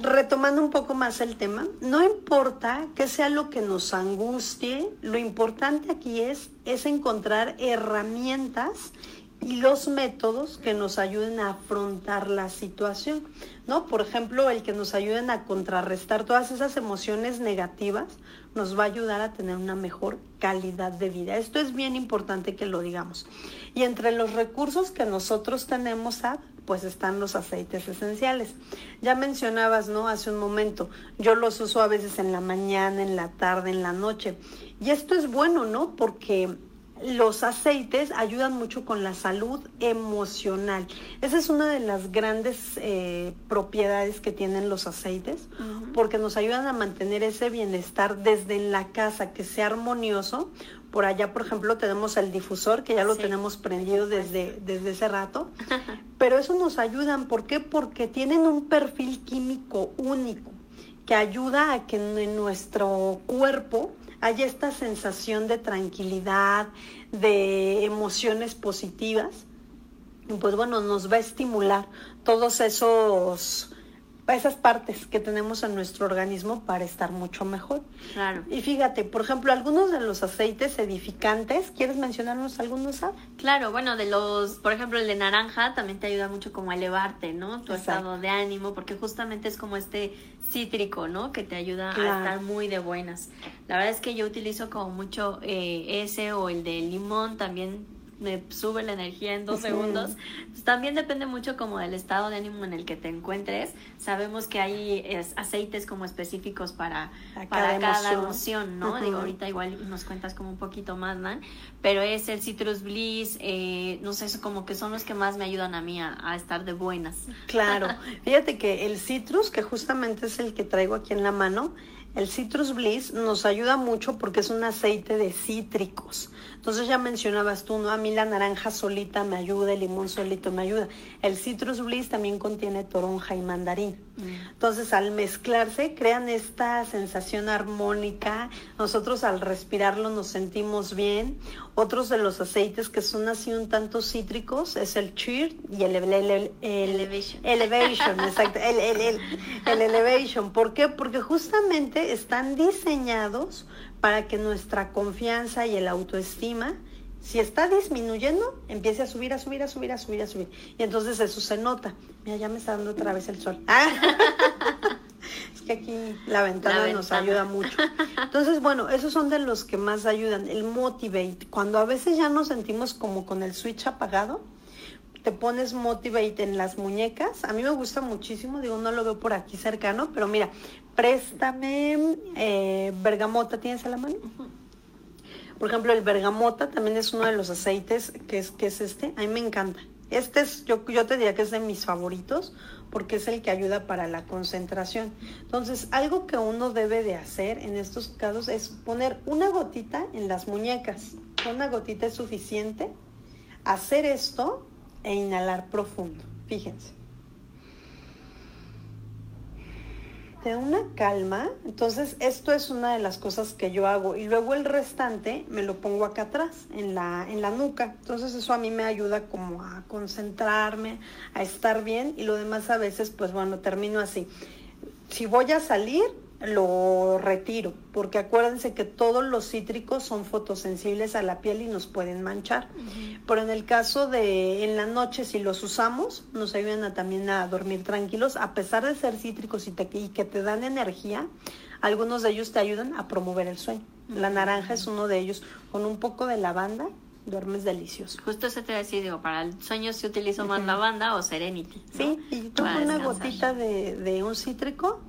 retomando un poco más el tema, no importa que sea lo que nos angustie, lo importante aquí es, es encontrar herramientas y los métodos que nos ayuden a afrontar la situación, ¿no? Por ejemplo, el que nos ayuden a contrarrestar todas esas emociones negativas nos va a ayudar a tener una mejor calidad de vida. Esto es bien importante que lo digamos. Y entre los recursos que nosotros tenemos, pues están los aceites esenciales. Ya mencionabas, ¿no? Hace un momento, yo los uso a veces en la mañana, en la tarde, en la noche. Y esto es bueno, ¿no? Porque los aceites ayudan mucho con la salud emocional. Esa es una de las grandes eh, propiedades que tienen los aceites, porque nos ayudan a mantener ese bienestar desde en la casa, que sea armonioso. Por allá, por ejemplo, tenemos el difusor, que ya lo tenemos prendido desde, desde ese rato. Pero eso nos ayudan, ¿por qué? Porque tienen un perfil químico único, que ayuda a que en nuestro cuerpo hay esta sensación de tranquilidad, de emociones positivas. Pues bueno, nos va a estimular todos esos esas partes que tenemos en nuestro organismo para estar mucho mejor. Claro. Y fíjate, por ejemplo, algunos de los aceites edificantes, ¿quieres mencionarnos algunos? Claro, bueno, de los, por ejemplo, el de naranja también te ayuda mucho como a elevarte, ¿no? Tu estado de ánimo, porque justamente es como este cítrico, ¿no? Que te ayuda a estar muy de buenas. La verdad es que yo utilizo como mucho eh, ese o el de limón también me sube la energía en dos segundos. Pues también depende mucho como del estado de ánimo en el que te encuentres. Sabemos que hay aceites como específicos para, para cada, emoción, ¿no? Digo, ahorita igual nos cuentas como un poquito más, ¿no? Pero es el Citrus Bliss, eh, no sé, como que son los que más me ayudan a mí a, a estar de buenas. Claro. Fíjate que el Citrus, que justamente es el que traigo aquí en la mano, el Citrus Bliss nos ayuda mucho porque es un aceite de cítricos. Entonces ya mencionabas tú, ¿no? A mí la naranja solita me ayuda, el limón solito me ayuda. El Citrus Bliss también contiene toronja y mandarín. Mm. Entonces al mezclarse crean esta sensación armónica. Nosotros al respirarlo nos sentimos bien. Otros de los aceites que son así un tanto cítricos es el cheer y el, elevation. Elevation, exacto. El, el elevation. ¿Por qué? Porque justamente están diseñados para que nuestra confianza y el autoestima, si está disminuyendo, empiece a subir, a subir, a subir, a subir, a subir. Y entonces eso se nota. Mira, ya me está dando otra vez el sol. es que aquí la ventana, nos ayuda mucho. Entonces, bueno, esos son de los que más ayudan. El motivate, cuando a veces ya nos sentimos como con el switch apagado, te pones Motivate en las muñecas. A mí me gusta muchísimo, digo, no lo veo por aquí cercano, pero mira, préstame eh, bergamota, ¿tienes a la mano? Por ejemplo, el bergamota también es uno de los aceites que es, que es este. A mí me encanta. Este es, yo, yo te diría que es de mis favoritos porque es el que ayuda para la concentración. Entonces, algo que uno debe de hacer en estos casos es poner una gotita en las muñecas. Una gotita es suficiente. Hacer esto e inhalar profundo. Fíjense. Da una calma. Entonces, esto es una de las cosas que yo hago. Y luego el restante me lo pongo acá atrás, en la, en la nuca. Entonces, eso a mí me ayuda como a concentrarme, a estar bien. Y lo demás a veces, pues bueno, termino así. Si voy a salir, lo retiro, porque acuérdense que todos los cítricos son fotosensibles a la piel y nos pueden manchar. Pero en el caso de en la noche, si los usamos, nos ayudan también a dormir tranquilos, a pesar de ser cítricos y, y, que te dan energía, algunos de ellos te ayudan a promover el sueño. La naranja es uno de ellos, con un poco de lavanda. Duermes delicioso. Justo eso te voy a decir, digo, para el sueño se utiliza más lavanda o serenity. Sí, y tomo una gotita de, de un cítrico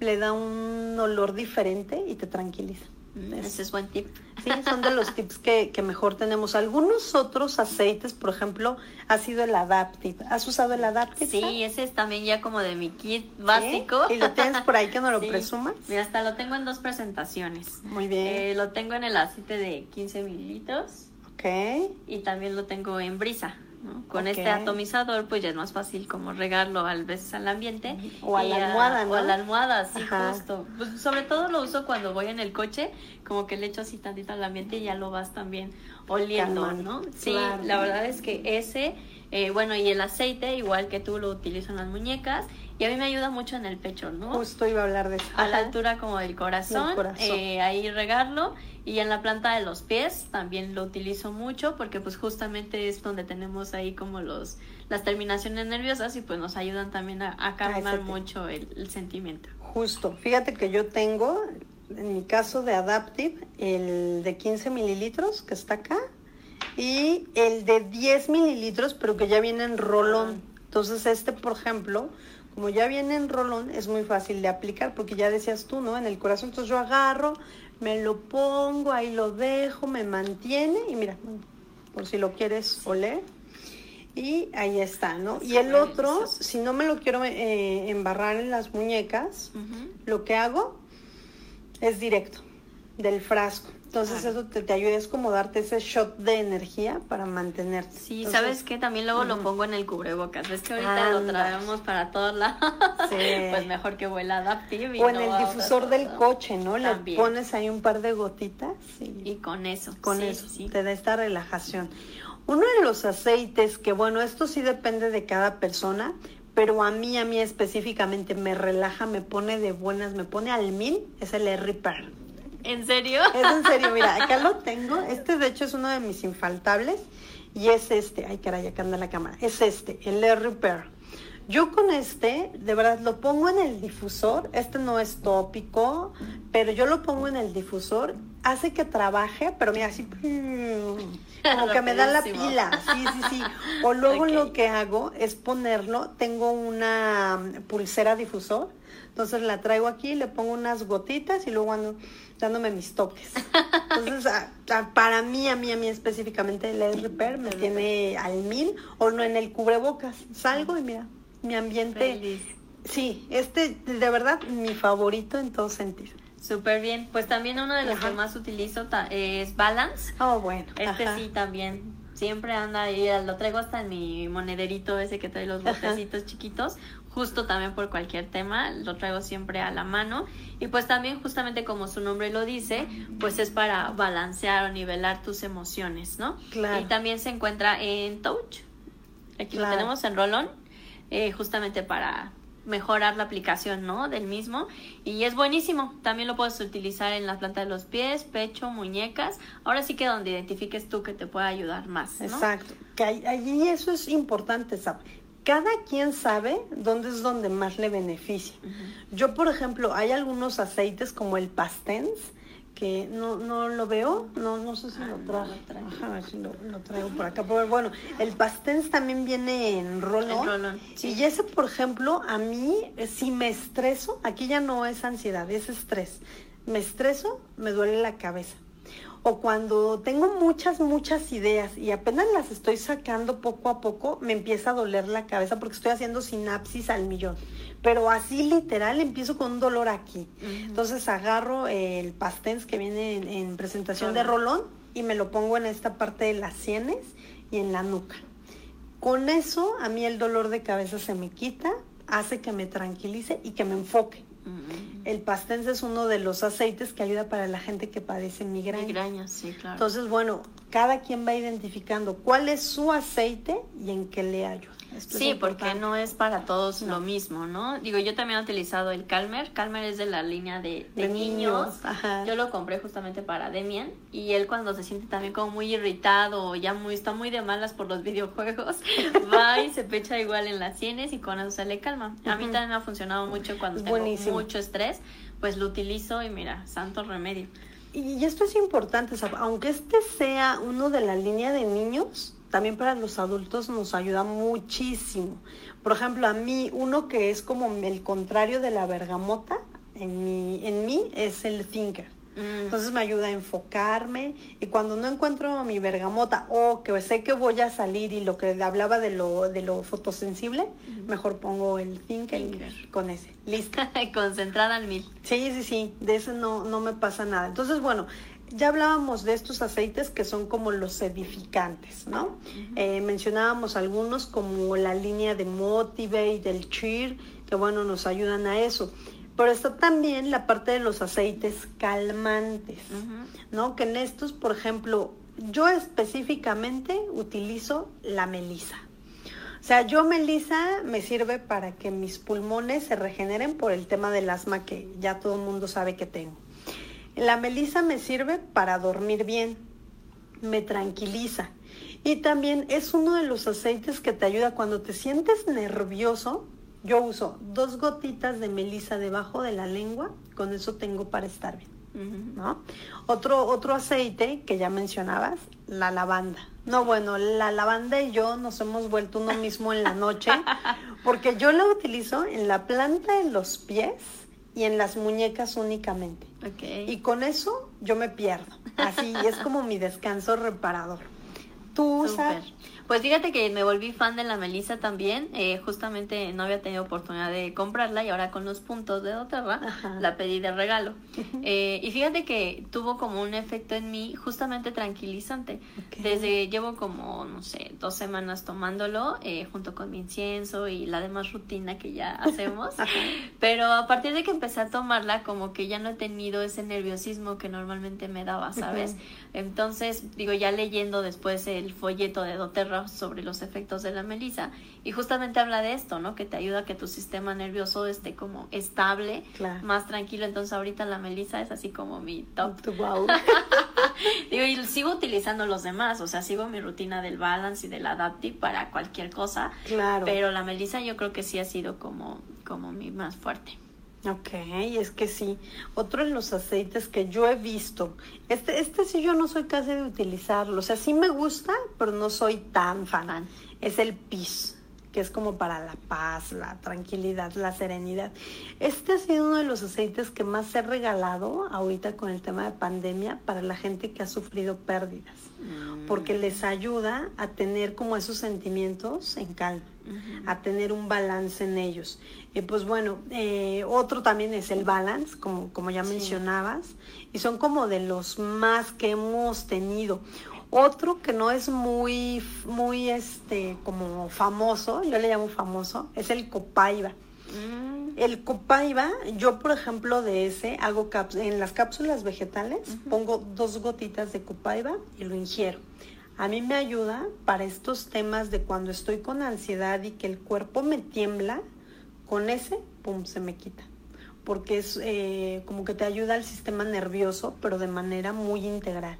le da un olor diferente y te tranquiliza. Mm, ese es buen tip. Sí, son de los tips que, mejor tenemos. Algunos otros aceites, por ejemplo, ha sido el Adaptive. ¿Has usado el Adaptive? Sí, ese es también ya como de mi kit básico. ¿Y lo tienes por ahí que no lo presumas? Mira, hasta lo tengo en dos presentaciones. Muy bien. Eh, lo tengo en el aceite de 15 mililitros. Ok. Y también lo tengo en brisa. Con este atomizador, pues ya es más fácil como regarlo al veces al ambiente. O a la almohada, ¿no? O a la almohada, sí, justo. Pues sobre todo lo uso cuando voy en el coche, como que le echo así tantito al ambiente y ya lo vas también oliendo, ¿no? Sí, la verdad es que ese, eh, bueno, y el aceite, igual que tú lo utilizo en las muñecas, y a mí me ayuda mucho en el pecho, ¿no? Justo iba a hablar de eso. A la altura como del corazón, Eh, ahí regarlo y en la planta de los pies también lo utilizo mucho porque pues justamente es donde tenemos ahí como los las terminaciones nerviosas y pues nos ayudan también a, calmar mucho el, sentimiento. Justo, fíjate que yo tengo, en mi caso de Adaptive, el de 15 mililitros que está acá y el de 10 mililitros pero que ya viene en rolón. Entonces este, por ejemplo, como ya viene en rolón, es muy fácil de aplicar porque ya decías tú, ¿no? En el corazón, entonces yo agarro, me lo pongo, ahí lo dejo, me mantiene y mira, por si lo quieres oler. Y ahí está, ¿no? Y el otro, si no me lo quiero eh, embarrar en las muñecas, lo que hago es directo, del frasco. Entonces eso te, te, ayuda, es como darte ese shot de energía para mantenerte. Sí, ¿sabes qué? También luego lo pongo en el cubrebocas. ¿Ves que ahorita lo traemos para todos lados? Sí. pues mejor que vuela Adaptive. o en el difusor del coche, ¿no? Le pones ahí un par de gotitas. Y, con eso. Con eso, sí. te da esta relajación. Uno de los aceites que, bueno, esto sí depende de cada persona, pero a mí, a mí específicamente me relaja, me pone de buenas, me pone al mil, es el Repair. ¿En serio? Es en serio, mira, acá lo tengo. Este de hecho es uno de mis infaltables. Y es este, ay caray, acá anda la cámara. Es este, el Air Repair. Yo con este, de verdad, lo pongo en el difusor. Este no es tópico, pero yo lo pongo en el difusor. Hace que trabaje, pero mira, así como que me da la pila. Sí, sí, sí. O luego lo que hago es ponerlo. Tengo una pulsera difusor. Entonces la traigo aquí, le pongo unas gotitas y luego ando dándome mis toques. Entonces, para mí, a mí, a mí específicamente, el Air Repair me tiene al mil o no en el cubrebocas. Salgo y mira, mi ambiente. Sí, este, de verdad, mi favorito en todo sentido. Súper bien. Pues también uno de los que más utilizo es Balance. Oh, bueno. Este sí también siempre anda ahí, lo traigo hasta en mi monederito ese que trae los botecitos chiquitos, justo también por cualquier tema, lo traigo siempre a la mano y pues también justamente como su nombre lo dice, pues es para balancear o nivelar tus emociones, ¿no? Claro. Y también se encuentra en Touch, aquí lo tenemos en Rolón, eh, justamente para mejorar la aplicación, ¿no? Del mismo. Y es buenísimo. También lo puedes utilizar en la planta de los pies, pecho, muñecas. Ahora sí que donde identifiques tú que te pueda ayudar más. ¿no? Exacto. Que allí eso es importante, ¿sabes? Cada quien sabe dónde es donde más le beneficia. Yo, por ejemplo, hay algunos aceites como el Pastens, que no, no lo veo, no, no sé si lo ah, traigo. a ver si lo, traigo por acá. Pero bueno, el Pastens también viene en rolón. Y ese, por ejemplo, a mí, eh, si me estreso, aquí ya no es ansiedad, es estrés. Me estreso, me duele la cabeza. O cuando tengo muchas, muchas ideas y apenas las estoy sacando poco a poco, me empieza a doler la cabeza porque estoy haciendo sinapsis al millón pero así literal empiezo con un dolor aquí. Entonces agarro el pastens que viene en, presentación de rolón y me lo pongo en esta parte de las sienes y en la nuca. Con eso a mí el dolor de cabeza se me quita, hace que me tranquilice y que me enfoque. El pastens es uno de los aceites que ayuda para la gente que padece migraña. Migraña, sí, claro. Entonces, bueno, cada quien va identificando cuál es su aceite y en qué le ayuda sí, porque no es para todos lo mismo, ¿no? Digo, yo también he utilizado el Calmer. Calmer es de la línea de, niños. Yo lo compré justamente para Demian. Y él cuando se siente también como muy irritado o ya muy, está muy de malas por los videojuegos, va y se pecha igual en las sienes y con eso se le calma. A mí también me ha funcionado mucho cuando tengo mucho estrés. Pues lo utilizo y mira, santo remedio. Y esto es importante, aunque este sea uno de la línea de niños, también para los adultos nos ayuda muchísimo. Por ejemplo, a mí, uno que es como el contrario de la bergamota, en mí, en mí es el thinker. Mm. Entonces me ayuda a enfocarme y cuando no encuentro mi bergamota o que sé que voy a salir y lo que hablaba de lo, de lo fotosensible, mejor pongo el thinker, con ese. Listo. Concentrada al mil. Sí, sí, sí, de eso no, no me pasa nada. Entonces, bueno, ya hablábamos de estos aceites que son como los edificantes, ¿no? Eh, mencionábamos algunos como la línea de Motivate, del Cheer, que bueno, nos ayudan a eso. Pero está también la parte de los aceites calmantes, ¿no? Que en estos, por ejemplo, yo específicamente utilizo la melisa. O sea, yo melisa me sirve para que mis pulmones se regeneren por el tema del asma que ya todo el mundo sabe que tengo. La melisa me sirve para dormir bien, me tranquiliza. Y también es uno de los aceites que te ayuda cuando te sientes nervioso. Yo uso dos gotitas de melisa debajo de la lengua, con eso tengo para estar bien. ¿no? Otro, otro aceite que ya mencionabas, la lavanda. No, bueno, la lavanda y yo nos hemos vuelto uno mismo en la noche, porque yo la utilizo en la planta de los pies y en las muñecas únicamente. Y con eso yo me pierdo. Así es como mi descanso reparador. Tú usas. Pues fíjate que me volví fan de la Melissa también. Eh, justamente no había tenido oportunidad de comprarla y ahora con los puntos de doTERRA la pedí de regalo. Eh, y fíjate que tuvo como un efecto en mí justamente tranquilizante. Desde llevo como, no sé, dos semanas tomándolo eh, junto con mi incienso y la demás rutina que ya hacemos. Pero a partir de que empecé a tomarla, como que ya no he tenido ese nerviosismo que normalmente me daba, ¿sabes? Entonces, digo, ya leyendo después el folleto de doTERRA sobre los efectos de la melisa, y justamente habla de esto, ¿no? Que te ayuda a que tu sistema nervioso esté como estable, más tranquilo. Entonces, ahorita la melisa es así como mi top. Wow. digo, y sigo utilizando los demás, o sea, sigo mi rutina del balance y del adaptive para cualquier cosa. Claro. Pero la melisa yo creo que sí ha sido como, como mi más fuerte. Ok, es que sí. Otro de los aceites que yo he visto, este, este sí yo no soy casi de utilizarlo, o sea, sí me gusta, pero no soy tan fan. Es el PIS, que es como para la paz, la tranquilidad, la serenidad. Este ha sido uno de los aceites que más he regalado ahorita con el tema de pandemia para la gente que ha sufrido pérdidas, porque mm. les ayuda a tener como esos sentimientos en calma a tener un balance en ellos. Pues bueno, eh, otro también es el balance, como, como ya mencionabas, y son como de los más que hemos tenido. Otro que no es muy, muy este, como famoso, yo le llamo famoso, es el copaiba. Mm. El copaiba, yo por ejemplo de ese hago en las cápsulas vegetales, pongo dos gotitas de copaiba y lo ingiero. A mí me ayuda para estos temas de cuando estoy con ansiedad y que el cuerpo me tiembla, con ese, pum, se me quita. Porque es eh, como que te ayuda al sistema nervioso, pero de manera muy integral.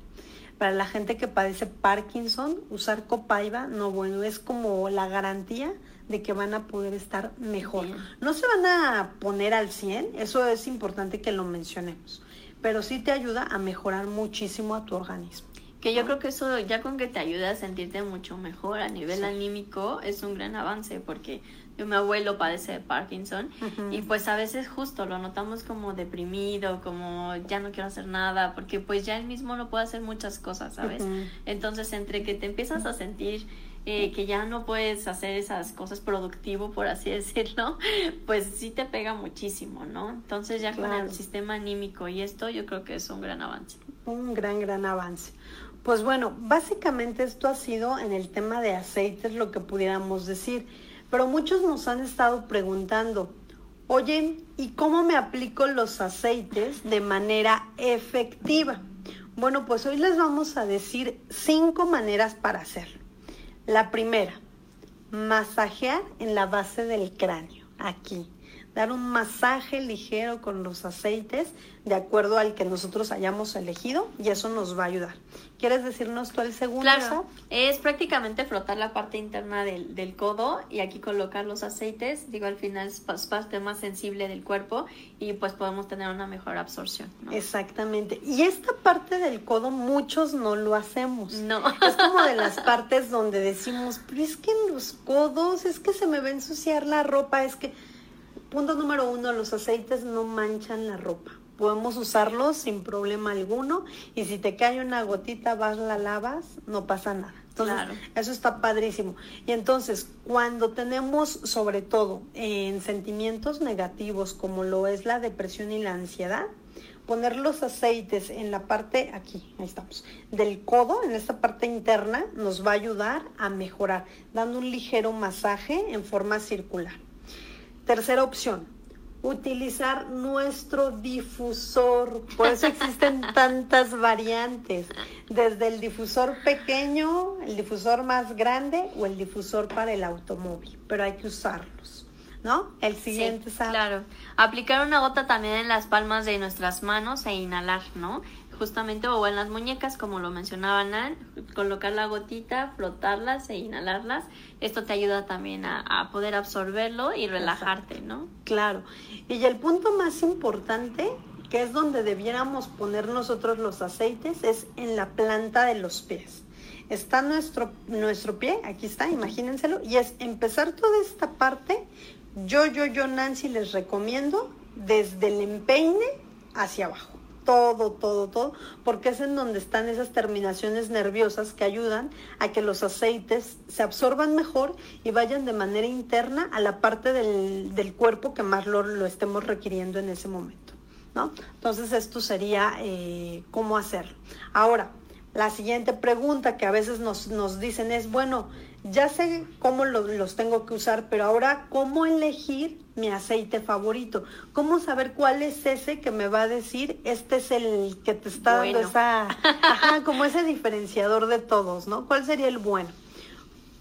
Para la gente que padece Parkinson, usar copaiba, no bueno, es como la garantía de que van a poder estar mejor. No se van a poner al 100, eso es importante que lo mencionemos, pero sí te ayuda a mejorar muchísimo a tu organismo. Que yo creo que eso ya con que te ayuda a sentirte mucho mejor a nivel anímico es un gran avance porque mi abuelo padece de Parkinson y pues a veces justo lo notamos como deprimido, como ya no quiero hacer nada porque pues ya él mismo no puede hacer muchas cosas, ¿sabes? Entonces entre que te empiezas a sentir eh, que ya no puedes hacer esas cosas productivo, por así decirlo, pues sí te pega muchísimo, ¿no? Entonces ya con el sistema anímico y esto yo creo que es un gran avance. Un gran, gran avance. Pues bueno, básicamente esto ha sido en el tema de aceites lo que pudiéramos decir, pero muchos nos han estado preguntando, oye, ¿y cómo me aplico los aceites de manera efectiva? Bueno, pues hoy les vamos a decir cinco maneras para hacerlo. La primera, masajear en la base del cráneo, aquí dar un masaje ligero con los aceites de acuerdo al que nosotros hayamos elegido y eso nos va a ayudar. ¿Quieres decirnos tú el segundo? Claro, es prácticamente frotar la parte interna del, del, codo y aquí colocar los aceites. Digo, al final es parte más sensible del cuerpo y pues podemos tener una mejor absorción. Exactamente. Y esta parte del codo muchos no lo hacemos. No. Es como de las partes donde decimos, pero es que en los codos es que se me va a ensuciar la ropa, es que Punto número uno, los aceites no manchan la ropa. Podemos usarlos sin problema alguno y si te cae una gotita, vas, la lavas, no pasa nada. Entonces, eso está padrísimo. Y entonces, cuando tenemos, sobre todo, en sentimientos negativos como lo es la depresión y la ansiedad, poner los aceites en la parte, aquí, ahí estamos, del codo, en esta parte interna, nos va a ayudar a mejorar, dando un ligero masaje en forma circular. Tercera opción, utilizar nuestro difusor. Por eso existen tantas variantes, desde el difusor pequeño, el difusor más grande o el difusor para el automóvil, pero hay que usarlos. ¿No? El siguiente, sí, Claro. Aplicar una gota también en las palmas de nuestras manos e inhalar, ¿no? Justamente o en las muñecas como lo mencionaban colocar la gotita, flotarlas e inhalarlas. Esto te ayuda también a, poder absorberlo y relajarte, ¿no? Claro. Y el punto más importante, que es donde debiéramos poner nosotros los aceites, es en la planta de los pies. Está nuestro, nuestro pie, aquí está, imagínenselo, y es empezar toda esta parte. Yo, yo, yo, Nancy, les recomiendo desde el empeine hacia abajo todo, todo, todo, porque es en donde están esas terminaciones nerviosas que ayudan a que los aceites se absorban mejor y vayan de manera interna a la parte del, cuerpo que más lo, lo, estemos requiriendo en ese momento, ¿no? Entonces esto sería eh, cómo hacerlo. Ahora, la siguiente pregunta que a veces nos, nos dicen es, bueno, ya sé cómo los tengo que usar, pero ahora, ¿cómo elegir mi aceite favorito? ¿Cómo saber cuál es ese que me va a decir, este es el que te está dando esa, ajá, como ese diferenciador de todos, ¿no? ¿Cuál sería el bueno?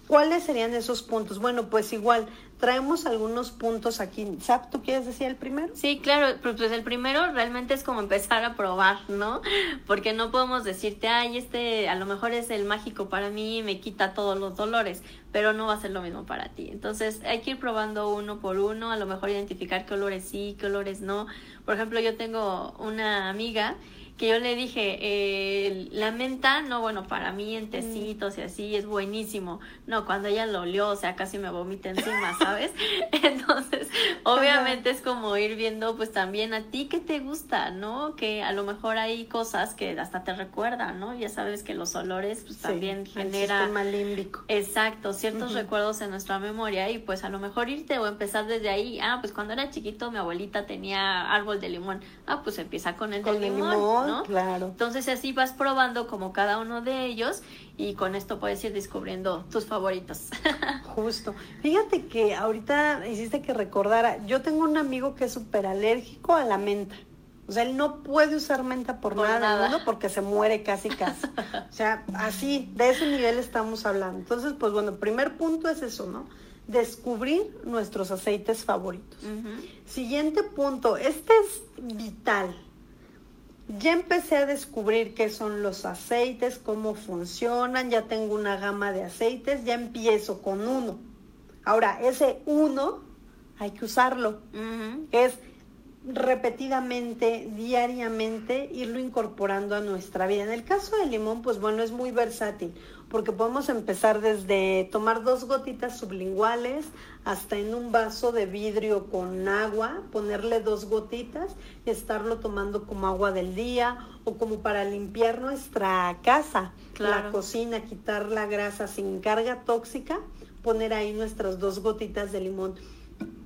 ¿Cuáles serían esos puntos? Bueno, pues igual, traemos algunos puntos aquí. Zap, ¿tú quieres decir el primero? Sí, claro, pues, pues el primero realmente es como empezar a probar, ¿no? Porque no podemos decirte, ay, este a lo mejor es el mágico para mí, me quita todos los dolores, pero no va a ser lo mismo para ti. Entonces hay que ir probando uno por uno, a lo mejor identificar qué olores sí, qué olores no. Por ejemplo, yo tengo una amiga que yo le dije, eh, la menta, no, bueno, para mí en tecitos y así es buenísimo. No, cuando ella lo olió, o sea, casi me vomita encima, ¿sabes? Entonces, obviamente es como ir viendo, pues también a ti que te gusta, ¿no? Que a lo mejor hay cosas que hasta te recuerdan, ¿no? Ya sabes que los olores, pues también genera. límbico. Exacto, ciertos recuerdos en nuestra memoria y pues a lo mejor irte o empezar desde ahí. Ah, pues cuando era chiquito mi abuelita tenía árbol de limón. Ah, pues empieza con el de limón Claro. Entonces así vas probando como cada uno de ellos y con esto puedes ir descubriendo tus favoritos. Justo. Fíjate que ahorita hiciste que recordara, yo tengo un amigo que es súper alérgico a la menta. O sea, él no puede usar menta por, nada, porque se muere casi casi. o sea, así, de ese nivel estamos hablando. Entonces, pues bueno, primer punto es eso, ¿no? descubrir nuestros aceites favoritos. Siguiente punto, este es vital. Ya empecé a descubrir qué son los aceites, cómo funcionan, ya tengo una gama de aceites, ya empiezo con uno. Ahora, ese uno hay que usarlo. Es repetidamente, diariamente, irlo incorporando a nuestra vida. En el caso del limón, pues bueno, es muy versátil, porque podemos empezar desde tomar dos gotitas sublinguales hasta en un vaso de vidrio con agua, ponerle dos gotitas y estarlo tomando como agua del día o como para limpiar nuestra casa, la cocina, quitar la grasa sin carga tóxica, poner ahí nuestras dos gotitas de limón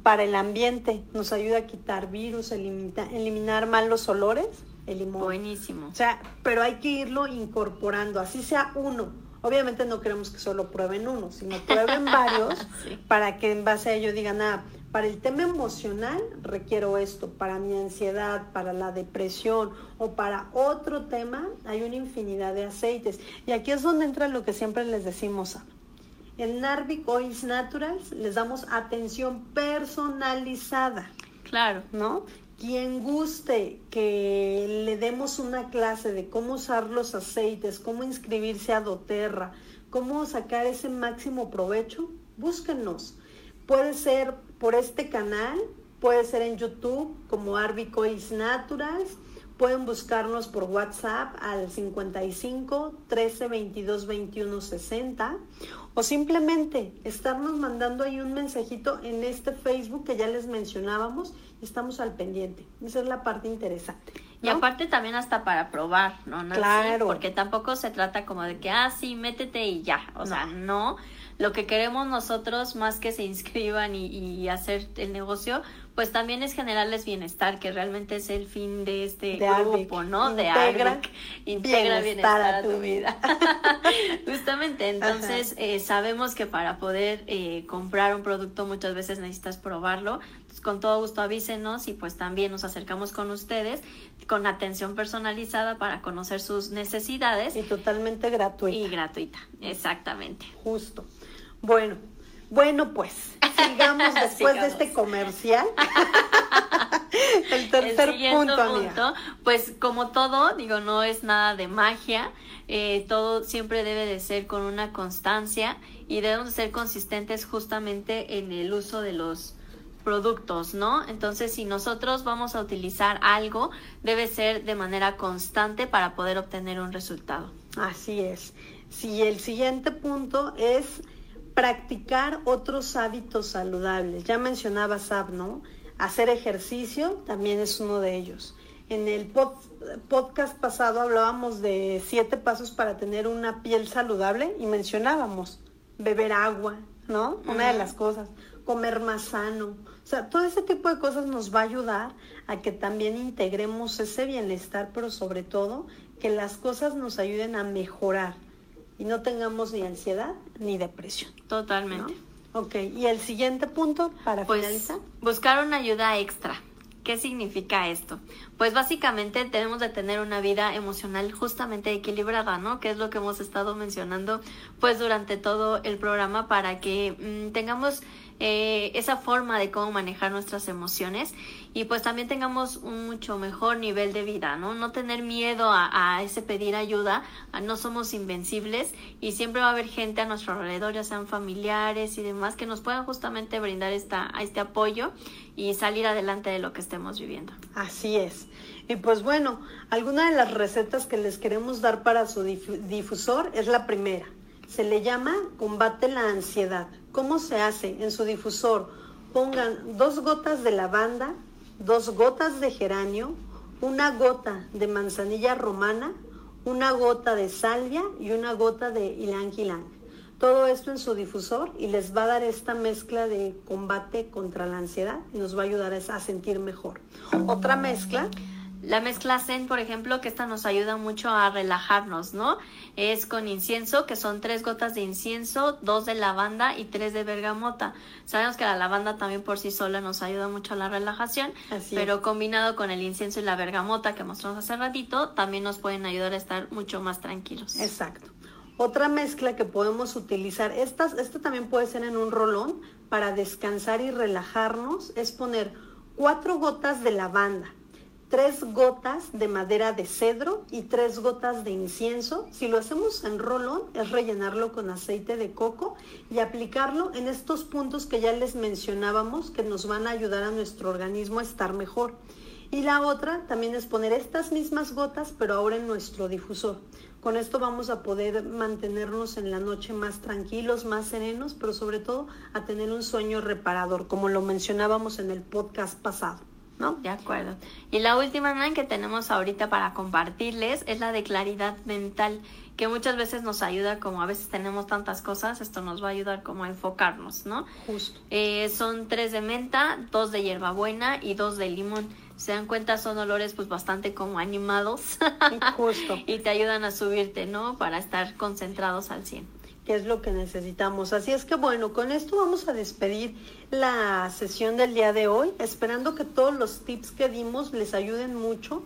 para el ambiente, nos ayuda a quitar virus, eliminar malos olores, el limón. Buenísimo. O sea, pero hay que irlo incorporando, así sea uno. Obviamente no queremos que solo prueben uno, sino prueben varios para que en base a ello digan, ah, para el tema emocional requiero esto, para mi ansiedad, para la depresión o para otro tema hay una infinidad de aceites. Y aquí es donde entra lo que siempre les decimos, en Narvic Oils Naturals les damos atención personalizada. Claro. ¿No? Quien guste que le demos una clase de cómo usar los aceites, cómo inscribirse a doTERRA, cómo sacar ese máximo provecho, búsquenos. Puede ser por este canal, puede ser en YouTube como Arbic Oils Naturals, pueden buscarnos por WhatsApp al 55 13 22 21 60 o simplemente estarnos mandando ahí un mensajito en este Facebook que ya les mencionábamos y estamos al pendiente. Esa es la parte interesante. Y aparte también hasta para probar, ¿no? claro. porque tampoco se trata como de que, ah, sí, métete y ya. O sea, no. Lo que queremos nosotros, más que se inscriban y, y hacer el negocio, pues también es generarles bienestar, que realmente es el fin de este grupo, ¿no? de Integra, integra bienestar, a tu vida. Justamente, entonces eh, sabemos que para poder eh, comprar un producto muchas veces necesitas probarlo. con todo gusto avísenos y pues también nos acercamos con ustedes con atención personalizada para conocer sus necesidades. Y totalmente gratuita. Y gratuita, exactamente. Justo. Bueno, bueno, pues sigamos después de este comercial. El tercer punto, pues como todo, digo, no es nada de magia, eh, todo siempre debe de ser con una constancia y debemos de ser consistentes justamente en el uso de los productos, ¿no? Entonces, si nosotros vamos a utilizar algo, debe ser de manera constante para poder obtener un resultado. Así es. Si el siguiente punto es practicar otros hábitos saludables. Ya mencionaba Sab, ¿no? Hacer ejercicio también es uno de ellos. En el podcast pasado hablábamos de siete pasos para tener una piel saludable y mencionábamos beber agua, ¿no? Una de las cosas, comer más sano. O sea, todo ese tipo de cosas nos va a ayudar a que también integremos ese bienestar, pero sobre todo que las cosas nos ayuden a mejorar y no tengamos ni ansiedad ni depresión. Totalmente. Ok, y el siguiente punto para pues, finalizar. Buscar una ayuda extra. ¿Qué significa esto? Pues básicamente tenemos de tener una vida emocional justamente equilibrada, ¿no? Que es lo que hemos estado mencionando pues durante todo el programa para que mm, tengamos eh, esa forma de cómo manejar nuestras emociones y pues también tengamos un mucho mejor nivel de vida, ¿no? No tener miedo a, ese pedir ayuda, no somos invencibles y siempre va a haber gente a nuestro alrededor, ya sean familiares y demás, que nos puedan justamente brindar esta, este apoyo y salir adelante de lo que estemos viviendo. Así es. Y pues bueno, alguna de las recetas que les queremos dar para su difusor es la primera. Se le llama combate la ansiedad. ¿Cómo se hace? En su difusor pongan dos gotas de lavanda, dos gotas de geranio, una gota de manzanilla romana, una gota de salvia y una gota de ylang ylang. Todo esto en su difusor y les va a dar esta mezcla de combate contra la ansiedad y nos va a ayudar a sentir mejor. Otra mezcla la mezcla Zen, por ejemplo, que esta nos ayuda mucho a relajarnos, ¿no? Es con incienso, que son tres gotas de incienso, dos de lavanda y tres de bergamota. Sabemos que la lavanda también por sí sola nos ayuda mucho a la relajación, pero combinado con el incienso y la bergamota que mostramos hace ratito, también nos pueden ayudar a estar mucho más tranquilos. Exacto. Otra mezcla que podemos utilizar, esta, esta también puede ser en un rolón para descansar y relajarnos, es poner cuatro gotas de lavanda, tres gotas de madera de cedro y tres gotas de incienso. Si lo hacemos en rolón, es rellenarlo con aceite de coco y aplicarlo en estos puntos que ya les mencionábamos que nos van a ayudar a nuestro organismo a estar mejor. Y la otra también es poner estas mismas gotas, pero ahora en nuestro difusor. Con esto vamos a poder mantenernos en la noche más tranquilos, más serenos, pero sobre todo a tener un sueño reparador, como lo mencionábamos en el podcast pasado. ¿No? De acuerdo. Y la última man que tenemos ahorita para compartirles es la de claridad mental, que muchas veces nos ayuda, como a veces tenemos tantas cosas, esto nos va a ayudar como a enfocarnos, ¿no? Justo. Eh, son tres de menta, dos de hierbabuena y dos de limón se dan cuenta son olores pues bastante como animados Justo. y te ayudan a subirte, ¿no? Para estar concentrados al 100. Es lo que necesitamos. Así es que bueno, con esto vamos a despedir la sesión del día de hoy, esperando que todos los tips que dimos les ayuden mucho